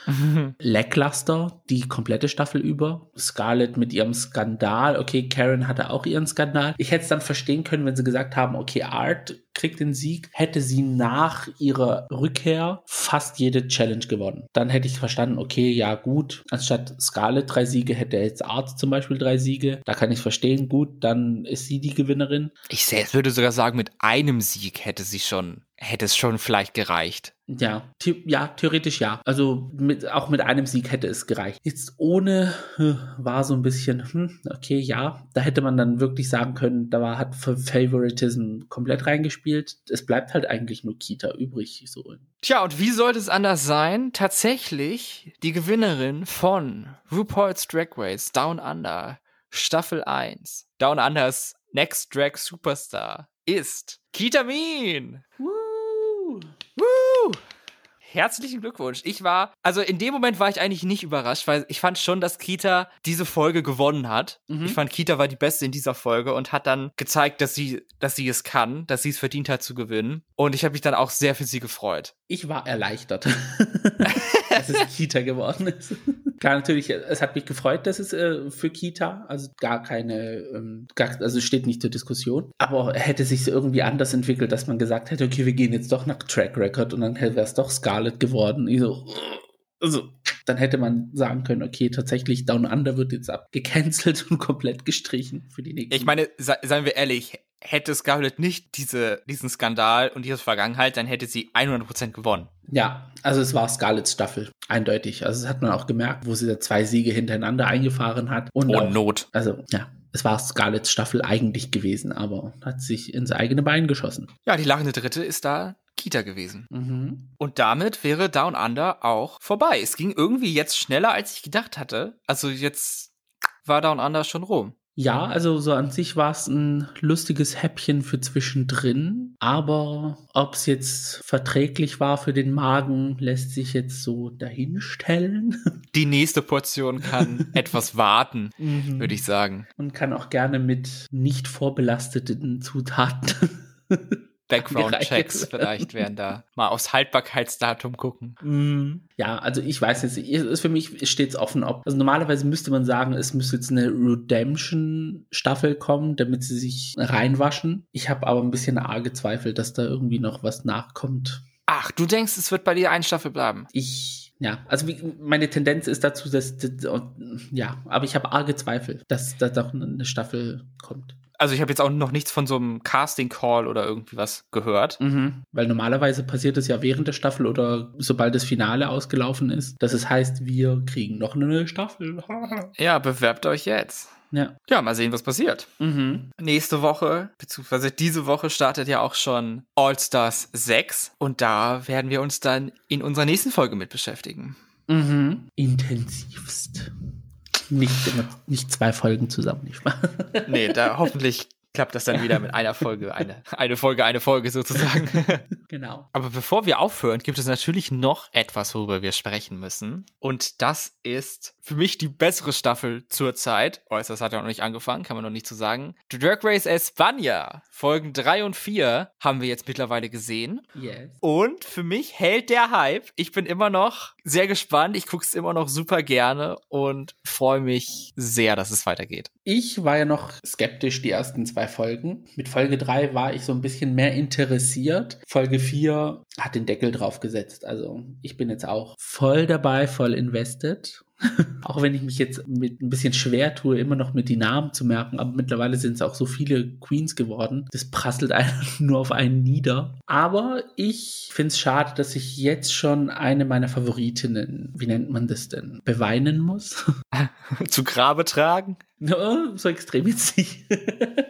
Lackluster, die komplette Staffel über. Scarlett mit ihrem Skandal. Okay, Karen hatte auch ihren Skandal. Ich hätte es dann verstehen können, wenn sie gesagt haben, okay, Art kriegt den Sieg, hätte sie nach ihrer Rückkehr fast jede Challenge gewonnen. Dann hätte ich verstanden, okay, ja gut, anstatt Scarlett drei Siege hätte jetzt Art zum Beispiel drei Siege. Da kann ich verstehen, gut, dann ist sie die Gewinnerin. Ich würde sogar sagen, mit einem Sieg hätte sie schon hätte es schon vielleicht gereicht. Ja, the ja, theoretisch ja. Also mit, auch mit einem Sieg hätte es gereicht. Jetzt ohne war so ein bisschen, hm, okay, ja, da hätte man dann wirklich sagen können, da war, hat Favoritism komplett reingespielt. Es bleibt halt eigentlich nur Kita übrig. So. Tja, und wie sollte es anders sein? Tatsächlich die Gewinnerin von RuPaul's Drag Race Down Under Staffel 1. Down Unders Next Drag Superstar ist Kitamin. Woo! Woo! Herzlichen Glückwunsch. Ich war, also in dem Moment war ich eigentlich nicht überrascht, weil ich fand schon, dass Kita diese Folge gewonnen hat. Mhm. Ich fand, Kita war die Beste in dieser Folge und hat dann gezeigt, dass sie, dass sie es kann, dass sie es verdient hat zu gewinnen. Und ich habe mich dann auch sehr für sie gefreut. Ich war erleichtert, dass es Kita geworden ist. Klar, natürlich, es hat mich gefreut, dass es äh, für Kita, also gar keine, ähm, gar, also steht nicht zur Diskussion. Aber hätte sich irgendwie anders entwickelt, dass man gesagt hätte, okay, wir gehen jetzt doch nach Track Record und dann wäre es doch Scarlett geworden. Ich so, also, dann hätte man sagen können, okay, tatsächlich Down Under wird jetzt abgecancelt und komplett gestrichen für die nächsten. Ich meine, seien wir ehrlich, hätte Scarlett nicht diese, diesen Skandal und diese Vergangenheit, dann hätte sie 100% gewonnen. Ja, also es war Scarletts Staffel, eindeutig. Also das hat man auch gemerkt, wo sie da zwei Siege hintereinander eingefahren hat. Und oh, Not. Also, ja, es war Scarletts Staffel eigentlich gewesen, aber hat sich ins eigene Bein geschossen. Ja, die lachende Dritte ist da Kita gewesen. Mhm. Und damit wäre Down Under auch vorbei. Es ging irgendwie jetzt schneller, als ich gedacht hatte. Also jetzt war Down Under schon rum. Ja, also so an sich war es ein lustiges Häppchen für zwischendrin, aber ob es jetzt verträglich war für den Magen, lässt sich jetzt so dahinstellen. Die nächste Portion kann etwas warten, mhm. würde ich sagen. Und kann auch gerne mit nicht vorbelasteten Zutaten Background-Checks vielleicht werden da. Mal aufs Haltbarkeitsdatum gucken. Mm, ja, also ich weiß jetzt, ist für mich stets offen, ob. Also normalerweise müsste man sagen, es müsste jetzt eine Redemption-Staffel kommen, damit sie sich reinwaschen. Ich habe aber ein bisschen arge Zweifel, dass da irgendwie noch was nachkommt. Ach, du denkst, es wird bei dir eine Staffel bleiben? Ich ja, also wie, meine Tendenz ist dazu, dass, dass ja, aber ich habe arge Zweifel, dass da doch eine Staffel kommt also ich habe jetzt auch noch nichts von so einem Casting-Call oder irgendwie was gehört. Mhm. Weil normalerweise passiert es ja während der Staffel oder sobald das Finale ausgelaufen ist, dass es heißt, wir kriegen noch eine neue Staffel. ja, bewerbt euch jetzt. Ja. Ja, mal sehen, was passiert. Mhm. Nächste Woche, beziehungsweise diese Woche startet ja auch schon All Stars 6 und da werden wir uns dann in unserer nächsten Folge mit beschäftigen. Mhm. Intensivst nicht, immer, nicht zwei Folgen zusammen, nicht wahr? Nee, da hoffentlich klappt das dann wieder mit einer Folge, eine, eine Folge, eine Folge sozusagen. Genau. Aber bevor wir aufhören, gibt es natürlich noch etwas, worüber wir sprechen müssen. Und das ist für mich die bessere Staffel zurzeit. Oh, das hat ja noch nicht angefangen, kann man noch nicht zu so sagen. The Drag Race España, Folgen 3 und 4 haben wir jetzt mittlerweile gesehen. Yes. Und für mich hält der Hype. Ich bin immer noch sehr gespannt. Ich gucke es immer noch super gerne und freue mich sehr, dass es weitergeht. Ich war ja noch skeptisch die ersten zwei Folgen. Mit Folge 3 war ich so ein bisschen mehr interessiert. Folge 4 hat den Deckel drauf gesetzt. Also ich bin jetzt auch voll dabei, voll invested. auch wenn ich mich jetzt mit ein bisschen schwer tue, immer noch mit die Namen zu merken, aber mittlerweile sind es auch so viele Queens geworden. Das prasselt einfach nur auf einen nieder. Aber ich finde es schade, dass ich jetzt schon eine meiner Favoritinnen, wie nennt man das denn, beweinen muss. zu Grabe tragen? No, so extrem jetzt nicht.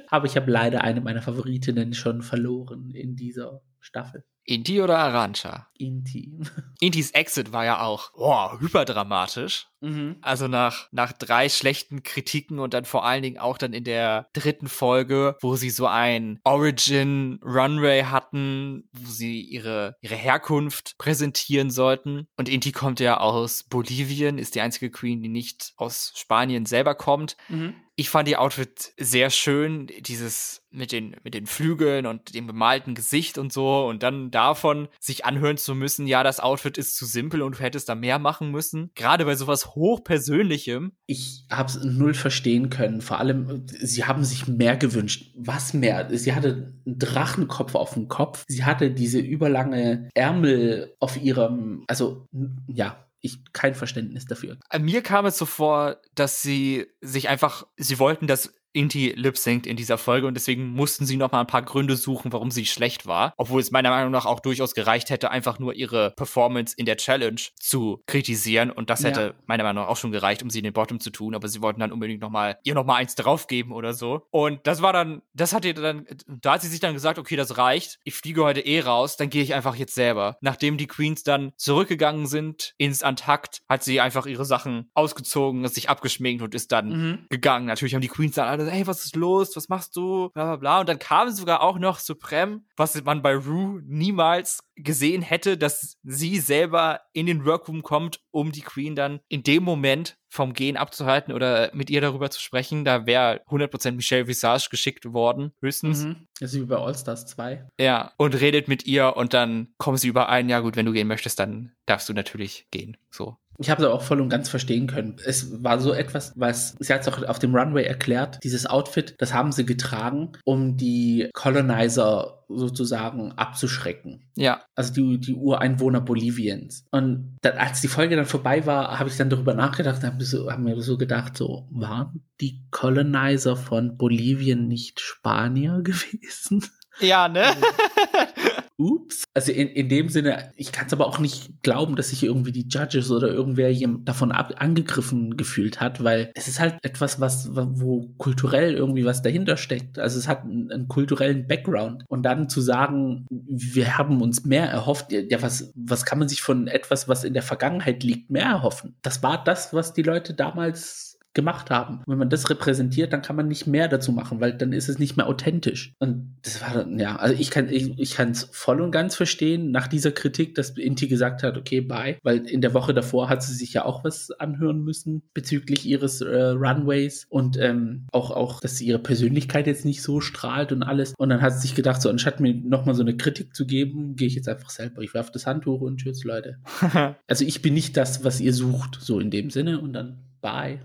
aber ich habe leider eine meiner Favoritinnen schon verloren in dieser Staffel. Inti oder Arancha? Inti. Intis Exit war ja auch oh, hyperdramatisch. Mhm. Also nach, nach drei schlechten Kritiken und dann vor allen Dingen auch dann in der dritten Folge, wo sie so ein Origin Runway hatten, wo sie ihre, ihre Herkunft präsentieren sollten. Und Inti kommt ja aus Bolivien, ist die einzige Queen, die nicht aus Spanien selber kommt. Mhm. Ich fand die Outfit sehr schön, dieses mit den, mit den Flügeln und dem bemalten Gesicht und so und dann davon sich anhören zu müssen, ja, das Outfit ist zu simpel und du hättest da mehr machen müssen. Gerade bei sowas hochpersönlichem. Ich hab's null verstehen können. Vor allem, sie haben sich mehr gewünscht. Was mehr? Sie hatte einen Drachenkopf auf dem Kopf. Sie hatte diese überlange Ärmel auf ihrem, also, ja, ich kein Verständnis dafür. Mir kam es so vor, dass sie sich einfach, sie wollten das Inti lip singt in dieser Folge und deswegen mussten sie noch mal ein paar Gründe suchen, warum sie schlecht war. Obwohl es meiner Meinung nach auch durchaus gereicht hätte, einfach nur ihre Performance in der Challenge zu kritisieren und das hätte ja. meiner Meinung nach auch schon gereicht, um sie in den Bottom zu tun, aber sie wollten dann unbedingt noch mal ihr noch mal eins draufgeben oder so. Und das war dann, das hat ihr dann, da hat sie sich dann gesagt, okay, das reicht, ich fliege heute eh raus, dann gehe ich einfach jetzt selber. Nachdem die Queens dann zurückgegangen sind ins Antakt, hat sie einfach ihre Sachen ausgezogen, sich abgeschminkt und ist dann mhm. gegangen. Natürlich haben die Queens dann alle alle, hey, was ist los? Was machst du? Bla bla bla. Und dann kam sogar auch noch Supreme, was man bei Rue niemals gesehen hätte, dass sie selber in den Workroom kommt, um die Queen dann in dem Moment vom Gehen abzuhalten oder mit ihr darüber zu sprechen. Da wäre 100% Michelle Visage geschickt worden, höchstens. Mhm. Das ist wie bei All-Stars 2. Ja, und redet mit ihr und dann kommen sie überein, ja gut, wenn du gehen möchtest, dann darfst du natürlich gehen. So. Ich habe es auch voll und ganz verstehen können. Es war so etwas, was, sie hat es auch auf dem Runway erklärt, dieses Outfit, das haben sie getragen, um die Colonizer sozusagen abzuschrecken. Ja. Also die, die Ureinwohner Boliviens. Und dann, als die Folge dann vorbei war, habe ich dann darüber nachgedacht, habe so, hab mir so gedacht, so, waren die Colonizer von Bolivien nicht Spanier gewesen? Ja, ne? Ups. Also in, in dem Sinne, ich kann es aber auch nicht glauben, dass sich irgendwie die Judges oder irgendwer davon ab, angegriffen gefühlt hat, weil es ist halt etwas, was, wo kulturell irgendwie was dahinter steckt. Also es hat einen, einen kulturellen Background. Und dann zu sagen, wir haben uns mehr erhofft, ja, was, was kann man sich von etwas, was in der Vergangenheit liegt, mehr erhoffen? Das war das, was die Leute damals gemacht haben. wenn man das repräsentiert, dann kann man nicht mehr dazu machen, weil dann ist es nicht mehr authentisch. Und das war dann, ja, also ich kann ich, ich kann es voll und ganz verstehen nach dieser Kritik, dass Inti gesagt hat, okay, bye, weil in der Woche davor hat sie sich ja auch was anhören müssen bezüglich ihres äh, Runways und ähm, auch auch, dass sie ihre Persönlichkeit jetzt nicht so strahlt und alles. Und dann hat sie sich gedacht, so anstatt mir nochmal so eine Kritik zu geben, gehe ich jetzt einfach selber. Ich werfe das Handtuch und tschüss, Leute. also ich bin nicht das, was ihr sucht, so in dem Sinne und dann Bye.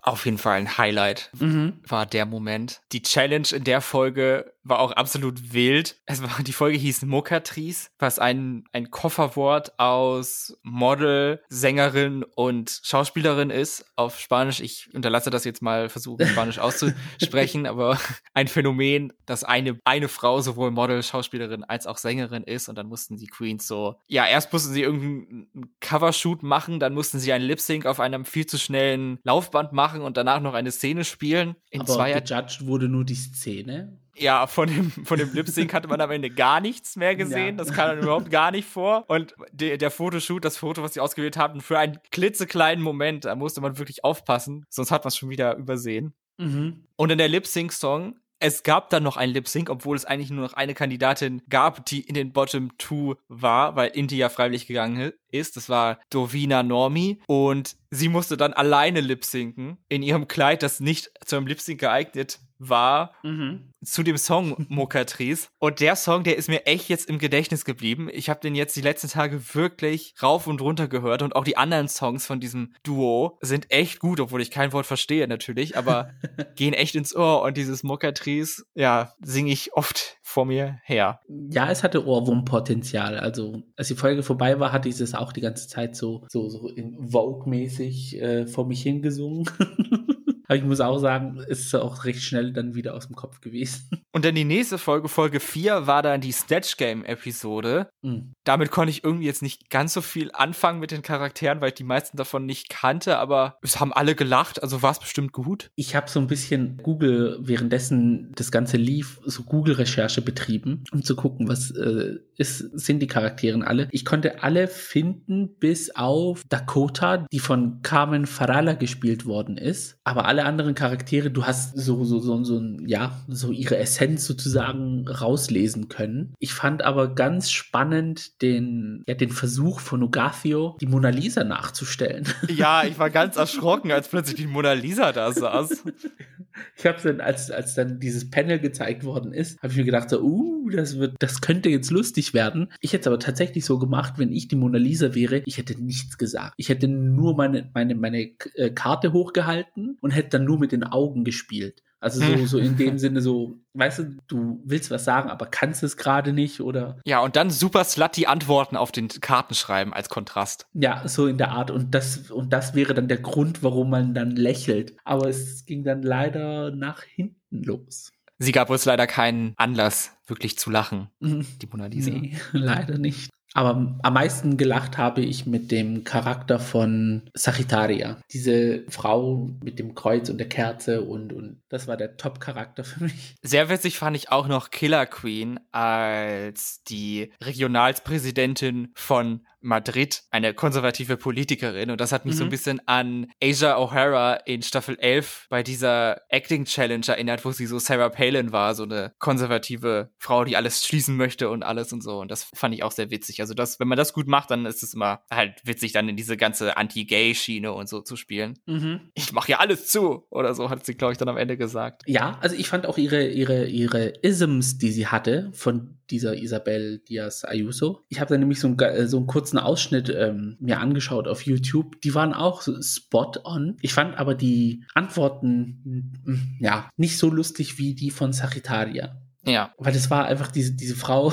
Auf jeden Fall ein Highlight mhm. war der Moment. Die Challenge in der Folge war auch absolut wild. Es war, die Folge hieß Mokatris, was ein, ein Kofferwort aus Model, Sängerin und Schauspielerin ist. Auf Spanisch. Ich unterlasse das jetzt mal versuchen, Spanisch auszusprechen, aber ein Phänomen, dass eine, eine Frau sowohl Model, Schauspielerin als auch Sängerin ist. Und dann mussten die Queens so, ja, erst mussten sie irgendwie einen Covershoot machen, dann mussten sie einen Lip-Sync auf einem viel zu schnellen Laufband machen und danach noch eine Szene spielen. In aber zweier gejudged wurde nur die Szene. Ja, von dem, von dem Lip Sync hatte man am Ende gar nichts mehr gesehen. Ja. Das kam dann überhaupt gar nicht vor. Und de, der Fotoshoot, das Foto, was sie ausgewählt hatten, für einen klitzekleinen Moment, da musste man wirklich aufpassen, sonst hat man es schon wieder übersehen. Mhm. Und in der Lip Sync Song es gab dann noch ein Lip Sync, obwohl es eigentlich nur noch eine Kandidatin gab, die in den Bottom Two war, weil Inti ja freiwillig gegangen ist. Das war Dovina Normi und sie musste dann alleine lip synken in ihrem Kleid, das nicht zum Lip Sync geeignet war mhm. zu dem Song Mokatrice. Und der Song, der ist mir echt jetzt im Gedächtnis geblieben. Ich habe den jetzt die letzten Tage wirklich rauf und runter gehört und auch die anderen Songs von diesem Duo sind echt gut, obwohl ich kein Wort verstehe natürlich, aber gehen echt ins Ohr und dieses Mokatrice, ja, singe ich oft vor mir her. Ja, es hatte Ohrwurmpotenzial. Also, als die Folge vorbei war, hatte ich es auch die ganze Zeit so, so, so in Vogue-mäßig äh, vor mich hingesungen. Aber ich muss auch sagen, ist auch recht schnell dann wieder aus dem Kopf gewesen. Und dann die nächste Folge, Folge 4, war dann die Snatch Game Episode. Mhm. Damit konnte ich irgendwie jetzt nicht ganz so viel anfangen mit den Charakteren, weil ich die meisten davon nicht kannte, aber es haben alle gelacht, also war es bestimmt gut. Ich habe so ein bisschen Google, währenddessen das Ganze lief, so Google-Recherche betrieben, um zu gucken, was äh, ist, sind die Charakteren alle. Ich konnte alle finden, bis auf Dakota, die von Carmen Farala gespielt worden ist. Aber alle anderen Charaktere, du hast so, so, so, so, ja, so ihre Essenz sozusagen rauslesen können. Ich fand aber ganz spannend den, ja, den Versuch von Ogathio, die Mona Lisa nachzustellen. Ja, ich war ganz erschrocken, als plötzlich die Mona Lisa da saß. ich habe dann, als, als dann dieses Panel gezeigt worden ist, habe ich mir gedacht, so, uh, das wird, das könnte jetzt lustig werden. Ich hätte es aber tatsächlich so gemacht, wenn ich die Mona Lisa wäre, ich hätte nichts gesagt. Ich hätte nur meine, meine, meine äh, Karte hochgehalten und hätte dann nur mit den Augen gespielt. Also so, so in dem Sinne so, weißt du, du willst was sagen, aber kannst es gerade nicht oder. Ja, und dann super slutty Antworten auf den Karten schreiben als Kontrast. Ja, so in der Art. Und das, und das wäre dann der Grund, warum man dann lächelt. Aber es ging dann leider nach hinten los. Sie gab uns leider keinen Anlass, wirklich zu lachen, mhm. die Mona Lisa. Nee, leider nicht. Aber am meisten gelacht habe ich mit dem Charakter von Sagittaria. Diese Frau mit dem Kreuz und der Kerze und, und das war der Top-Charakter für mich. Sehr witzig fand ich auch noch Killer Queen als die Regionalspräsidentin von Madrid, eine konservative Politikerin. Und das hat mich mhm. so ein mhm. bisschen an Asia O'Hara in Staffel 11 bei dieser Acting Challenge erinnert, wo sie so Sarah Palin war, so eine konservative Frau, die alles schließen möchte und alles und so. Und das fand ich auch sehr witzig. Also das, wenn man das gut macht, dann ist es immer halt witzig, dann in diese ganze Anti-Gay-Schiene und so zu spielen. Mhm. Ich mache ja alles zu oder so, hat sie, glaube ich, dann am Ende gesagt. Ja, also ich fand auch ihre, ihre, ihre Isms, die sie hatte, von dieser Isabel Diaz Ayuso. Ich habe da nämlich so einen, so einen kurzen Ausschnitt ähm, mir angeschaut auf YouTube. Die waren auch so spot on. Ich fand aber die Antworten, mm, ja, nicht so lustig wie die von Sagittaria. Ja. Weil das war einfach diese, diese Frau,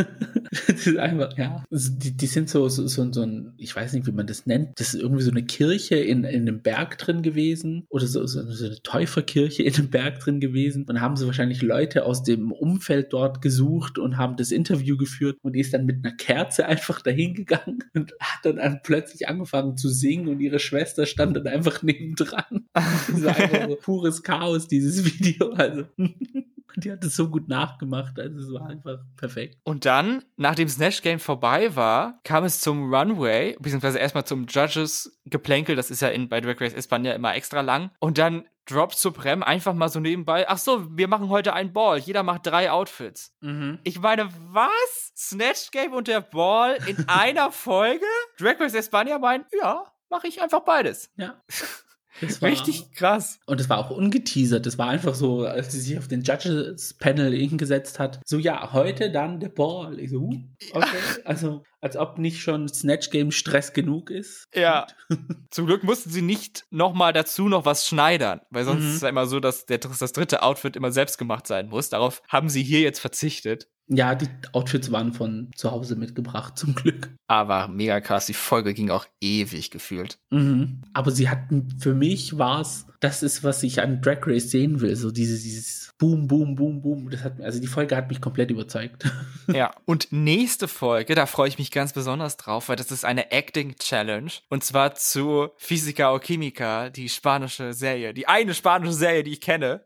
das ist einfach, ja. Die, die sind so, so, so, so ein, ich weiß nicht, wie man das nennt. Das ist irgendwie so eine Kirche in, in einem Berg drin gewesen. Oder so, so, so eine Täuferkirche in einem Berg drin gewesen. Und haben sie wahrscheinlich Leute aus dem Umfeld dort gesucht und haben das Interview geführt. Und die ist dann mit einer Kerze einfach dahin gegangen und hat dann plötzlich angefangen zu singen und ihre Schwester stand dann einfach nebendran. Das war einfach so pures Chaos, dieses Video. Also. Die hat es so gut nachgemacht, also es war einfach perfekt. Und dann, nachdem Snatch Game vorbei war, kam es zum Runway, beziehungsweise erstmal zum Judges Geplänkel, das ist ja in, bei Drag Race España immer extra lang. Und dann Drop Supreme einfach mal so nebenbei. Ach so, wir machen heute einen Ball. Jeder macht drei Outfits. Mhm. Ich meine, was? Snatch Game und der Ball in einer Folge? Drag Race España meint, ja, mache ich einfach beides. Ja. Das war, Richtig krass. Und es war auch ungeteasert. Das war einfach so, als sie sich auf den Judges-Panel hingesetzt hat. So, ja, heute dann der Ball. Ich so, uh, okay. Also, als ob nicht schon Snatch Game Stress genug ist. Ja. Zum Glück mussten sie nicht nochmal dazu noch was schneidern, weil sonst mhm. ist es ja immer so, dass der, das dritte Outfit immer selbst gemacht sein muss. Darauf haben sie hier jetzt verzichtet. Ja, die Outfits waren von zu Hause mitgebracht, zum Glück. Aber mega krass, die Folge ging auch ewig gefühlt. Mhm. Aber sie hatten, für mich war es, das ist, was ich an Drag Race sehen will, so dieses, dieses Boom, Boom, Boom, Boom. Das hat, also die Folge hat mich komplett überzeugt. Ja, und nächste Folge, da freue ich mich ganz besonders drauf, weil das ist eine Acting Challenge. Und zwar zu Physica o Chimica, die spanische Serie, die eine spanische Serie, die ich kenne.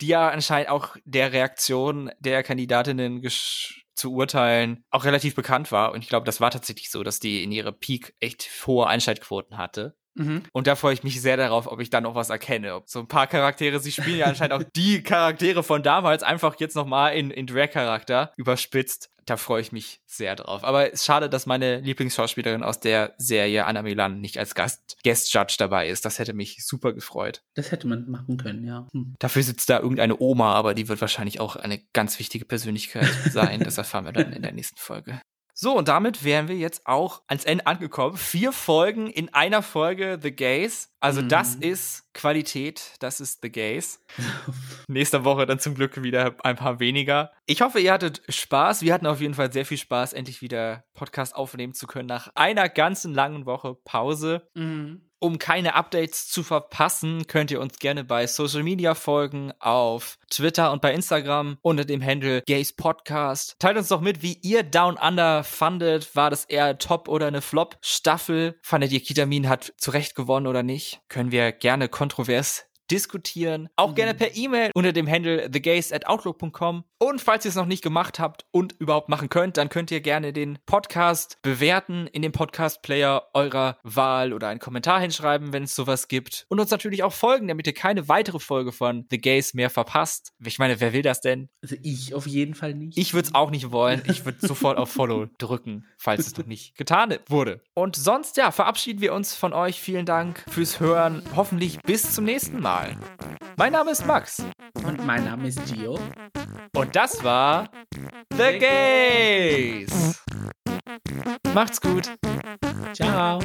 Die ja anscheinend auch der Reaktion der Kandidatinnen zu urteilen, auch relativ bekannt war. Und ich glaube, das war tatsächlich so, dass die in ihre Peak echt hohe Einschaltquoten hatte. Mhm. Und da freue ich mich sehr darauf, ob ich dann noch was erkenne. Ob so ein paar Charaktere, sie spielen ja anscheinend auch die Charaktere von damals einfach jetzt nochmal in, in Drag-Charakter überspitzt. Da freue ich mich sehr drauf. Aber es ist schade, dass meine Lieblingsschauspielerin aus der Serie Anna Milan nicht als Gast, Guest Judge dabei ist. Das hätte mich super gefreut. Das hätte man machen können, ja. Hm. Dafür sitzt da irgendeine Oma, aber die wird wahrscheinlich auch eine ganz wichtige Persönlichkeit sein. das erfahren wir dann in der nächsten Folge. So, und damit wären wir jetzt auch ans Ende angekommen. Vier Folgen in einer Folge The Gays. Also, mhm. das ist Qualität, das ist The Gays. Nächste Woche dann zum Glück wieder ein paar weniger. Ich hoffe, ihr hattet Spaß. Wir hatten auf jeden Fall sehr viel Spaß, endlich wieder Podcast aufnehmen zu können nach einer ganzen langen Woche Pause. Mhm. Um keine Updates zu verpassen, könnt ihr uns gerne bei Social Media folgen, auf Twitter und bei Instagram unter dem Handle Gays Podcast. Teilt uns doch mit, wie ihr Down Under fandet. War das eher Top oder eine Flop-Staffel? Fandet ihr Kitamin hat zurecht gewonnen oder nicht? Können wir gerne kontrovers diskutieren. Auch mhm. gerne per E-Mail unter dem Handle thegays at outlook.com. Und falls ihr es noch nicht gemacht habt und überhaupt machen könnt, dann könnt ihr gerne den Podcast bewerten in dem Podcast-Player eurer Wahl oder einen Kommentar hinschreiben, wenn es sowas gibt. Und uns natürlich auch folgen, damit ihr keine weitere Folge von The Gays mehr verpasst. Ich meine, wer will das denn? Also ich auf jeden Fall nicht. Ich würde es auch nicht wollen. Ich würde sofort auf Follow drücken, falls es noch nicht getan wurde. Und sonst, ja, verabschieden wir uns von euch. Vielen Dank fürs Hören. Hoffentlich bis zum nächsten Mal. Mein Name ist Max. Und mein Name ist Gio. Und das war The Gays. Macht's gut. Ciao.